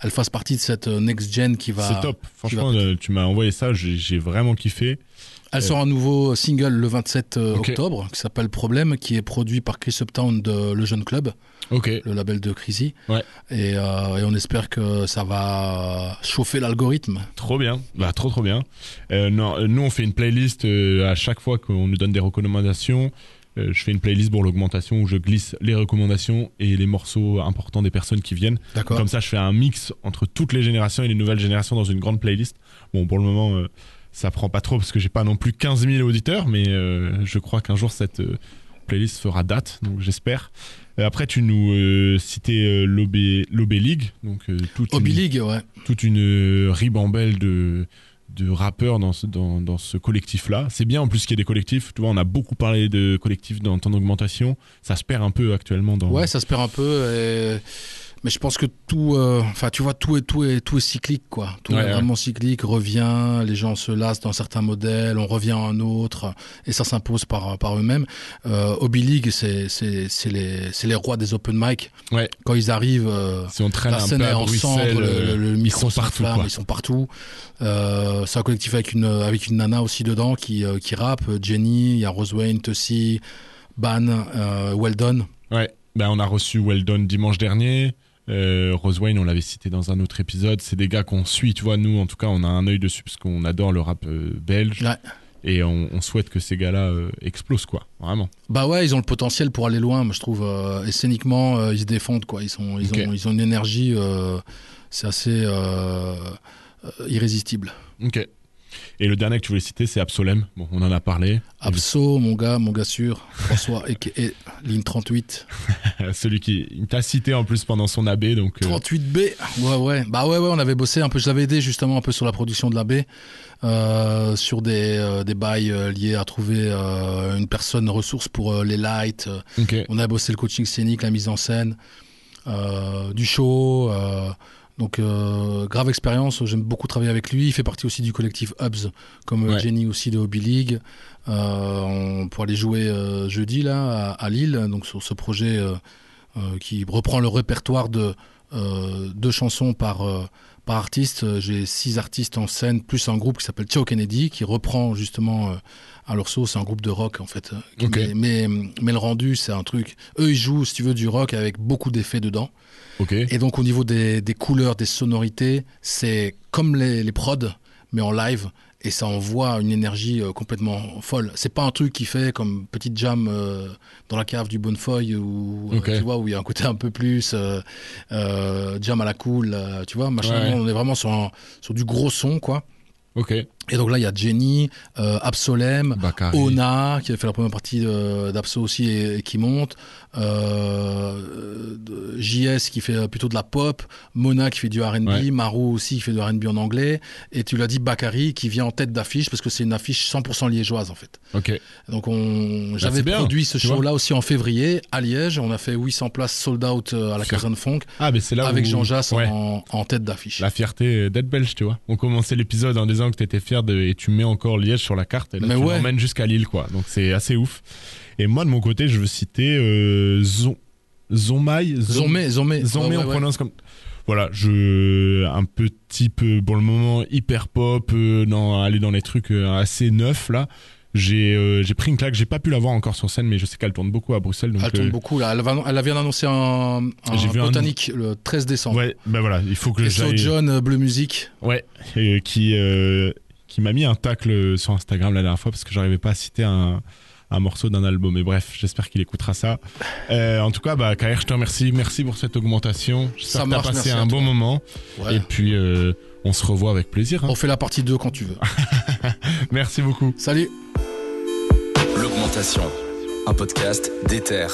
elle fasse partie de cette next gen qui va. C'est top. Franchement, va- tu m'as envoyé ça, j'ai j'ai vraiment kiffé. Elle sort un nouveau single le 27 euh, octobre qui s'appelle Problème, qui est produit par Chris Uptown de Le Jeune Club, le label de Chrissy. Ouais. Et, euh, et on espère que ça va chauffer l'algorithme. Trop bien, bah trop trop bien. Euh, non, nous on fait une playlist euh, à chaque fois qu'on nous donne des recommandations. Je fais une playlist pour l'augmentation où je glisse les recommandations et les morceaux importants des personnes qui viennent. Comme ça, je fais un mix entre toutes les générations et les nouvelles générations dans une grande playlist. Bon, pour le moment, ça prend pas trop parce que j'ai pas non plus 15 000 auditeurs, mais euh, je crois qu'un jour cette euh, playlist fera date, donc j'espère. Euh, après, tu nous euh, citais l'OB League, donc toute une- League, ouais. toute une ribambelle de, de rappeurs dans ce, dans, dans ce collectif-là. C'est bien en plus qu'il y ait des collectifs. Tu vois, on a beaucoup parlé de collectifs dans ton augmentation. Ça se perd un peu actuellement dans. Ouais, ça se perd un peu. et- Mais je pense que tout, euh, enfin, tu vois, tout est, tout est, tout est cyclique, quoi. Tout Ouais, est ouais. vraiment cyclique, revient, les gens se lassent dans certains modèles, on revient à un autre, et ça s'impose par, par eux-mêmes. Euh, Hobby League, c'est, c'est, c'est les, c'est les rois des open mic. Ouais. Quand ils arrivent, euh, Si on traîne la un scène peu est en cendre, Bruxelles, le, le- le euh, ils micro sont partout. Quoi. ils sont partout. Euh, c'est un collectif avec une, avec une nana aussi dedans qui, euh, qui rappe, Jenny, il y a Roswayne, Tussie, Ban, euh, Weldon. Ouais. Ben, on a reçu Weldon dimanche dernier. Euh, Roswayne, on l'avait cité dans un autre épisode. C'est des gars qu'on suit, tu vois. Nous, en tout cas, on a un œil dessus parce qu'on adore le rap euh, belge. Ouais. Et on, on souhaite que ces gars-là euh, explosent, quoi. Vraiment. Bah ouais, ils ont le potentiel pour aller loin, moi je trouve. Euh, et scéniquement, euh, ils se défendent, quoi. Ils, sont, ils, ont, ils ont une énergie, c'est assez irrésistible. Ok. Et le dernier que tu voulais citer, c'est Absolem. Bon, on en a parlé. Abso, mon gars, mon gars sûr, François, et, ligne 38. *laughs* Celui qui t'a cité en plus pendant son AB, donc. euh, 38B Ouais, ouais. Bah ouais, ouais, on avait bossé un peu. Je l'avais aidé justement un peu sur la production de la baie, euh, sur des, euh, des bails euh, liés à trouver euh, une personne ressource pour euh, les lights. euh. On a bossé le coaching scénique, la mise en scène, euh, du show. Donc, euh, grave expérience. J'aime beaucoup travailler avec lui. Il fait partie aussi du collectif Hubs, comme euh, Ouais. Jenny aussi de Hobby League. Euh, on pourra aller jouer jeudi là à, à Lille, donc sur ce projet qui reprend le répertoire de deux chansons par par artiste. Euh, J'ai six artistes en scène, plus un groupe qui s'appelle Tio Kennedy, qui reprend justement euh, à leur sauce. C'est un groupe de rock en fait. euh. Mais, mais, mais le rendu, c'est un truc. Eux, ils jouent, si tu veux, du rock avec beaucoup d'effets dedans. Et donc au niveau des, des couleurs, des sonorités, c'est comme les, les prods, mais en live. Et ça envoie une énergie euh, complètement folle. C'est pas un truc qui fait comme petite jam euh, dans la cave du Bonnefoy ou euh, tu vois où il y a un côté un peu plus euh, euh, jam à la cool, tu vois. Machin. Ouais. On est vraiment sur, un- sur du gros son quoi. Ok. Et donc là il y a Jenny, euh, Absolem. Ona qui a fait la première partie de- d'Abso aussi et, et qui monte, euh, JS qui fait plutôt de la pop, Mona qui fait du R&B, Ouais. Marou aussi qui fait du R&B en anglais, et tu l'as dit Bakary qui vient en tête d'affiche parce que c'est une affiche 100% liégeoise en fait. Ok. Donc on, c'est j'avais bien, produit ce tu show-là aussi en février à Liège, on a fait 800 places sold out euh, à la Caserne Funk Ah, mais c'est là avec où... Jean Jass Ouais. en, en tête d'affiche. La fierté d'être belge, tu vois. On commençait l'épisode en disant que t'étais fier de et tu mets encore Liège sur la carte et là Mais tu ouais. l'emmènes jusqu'à Lille, quoi. Donc c'est assez ouf. Et moi de mon côté, je veux citer euh, Zon Zonmai Zombé. Zombé, Ouais, ouais, on prononce comme. Voilà, je un peu type euh, pour le moment hyper pop, euh, non, aller dans les trucs euh, assez neufs là. J'ai euh, pris une claque, j'ai pas pu la voir encore sur scène, mais je sais qu'elle tourne beaucoup à Bruxelles. Donc, Elle tourne euh, beaucoup là. Elle, va- elle vient d'annoncer un, un vu un botanique le 13 décembre. Ouais, ben voilà, il faut que j'aille. John euh, Bleu Musique. Ouais, et qui euh, qui m'a mis un tacle sur Instagram la dernière fois parce que j'arrivais pas à citer un un morceau d'un album. Mais bref, j'espère qu'il écoutera ça. Euh, en tout cas, bah, KR, je te remercie. Merci pour cette augmentation. Ça J'espère que t'as passé un bon moment. Ouais. Et puis, euh, on se revoit avec plaisir. hein. On fait la partie 2 quand tu veux. *laughs* Merci beaucoup. Salut L'augmentation. un podcast d'Ether.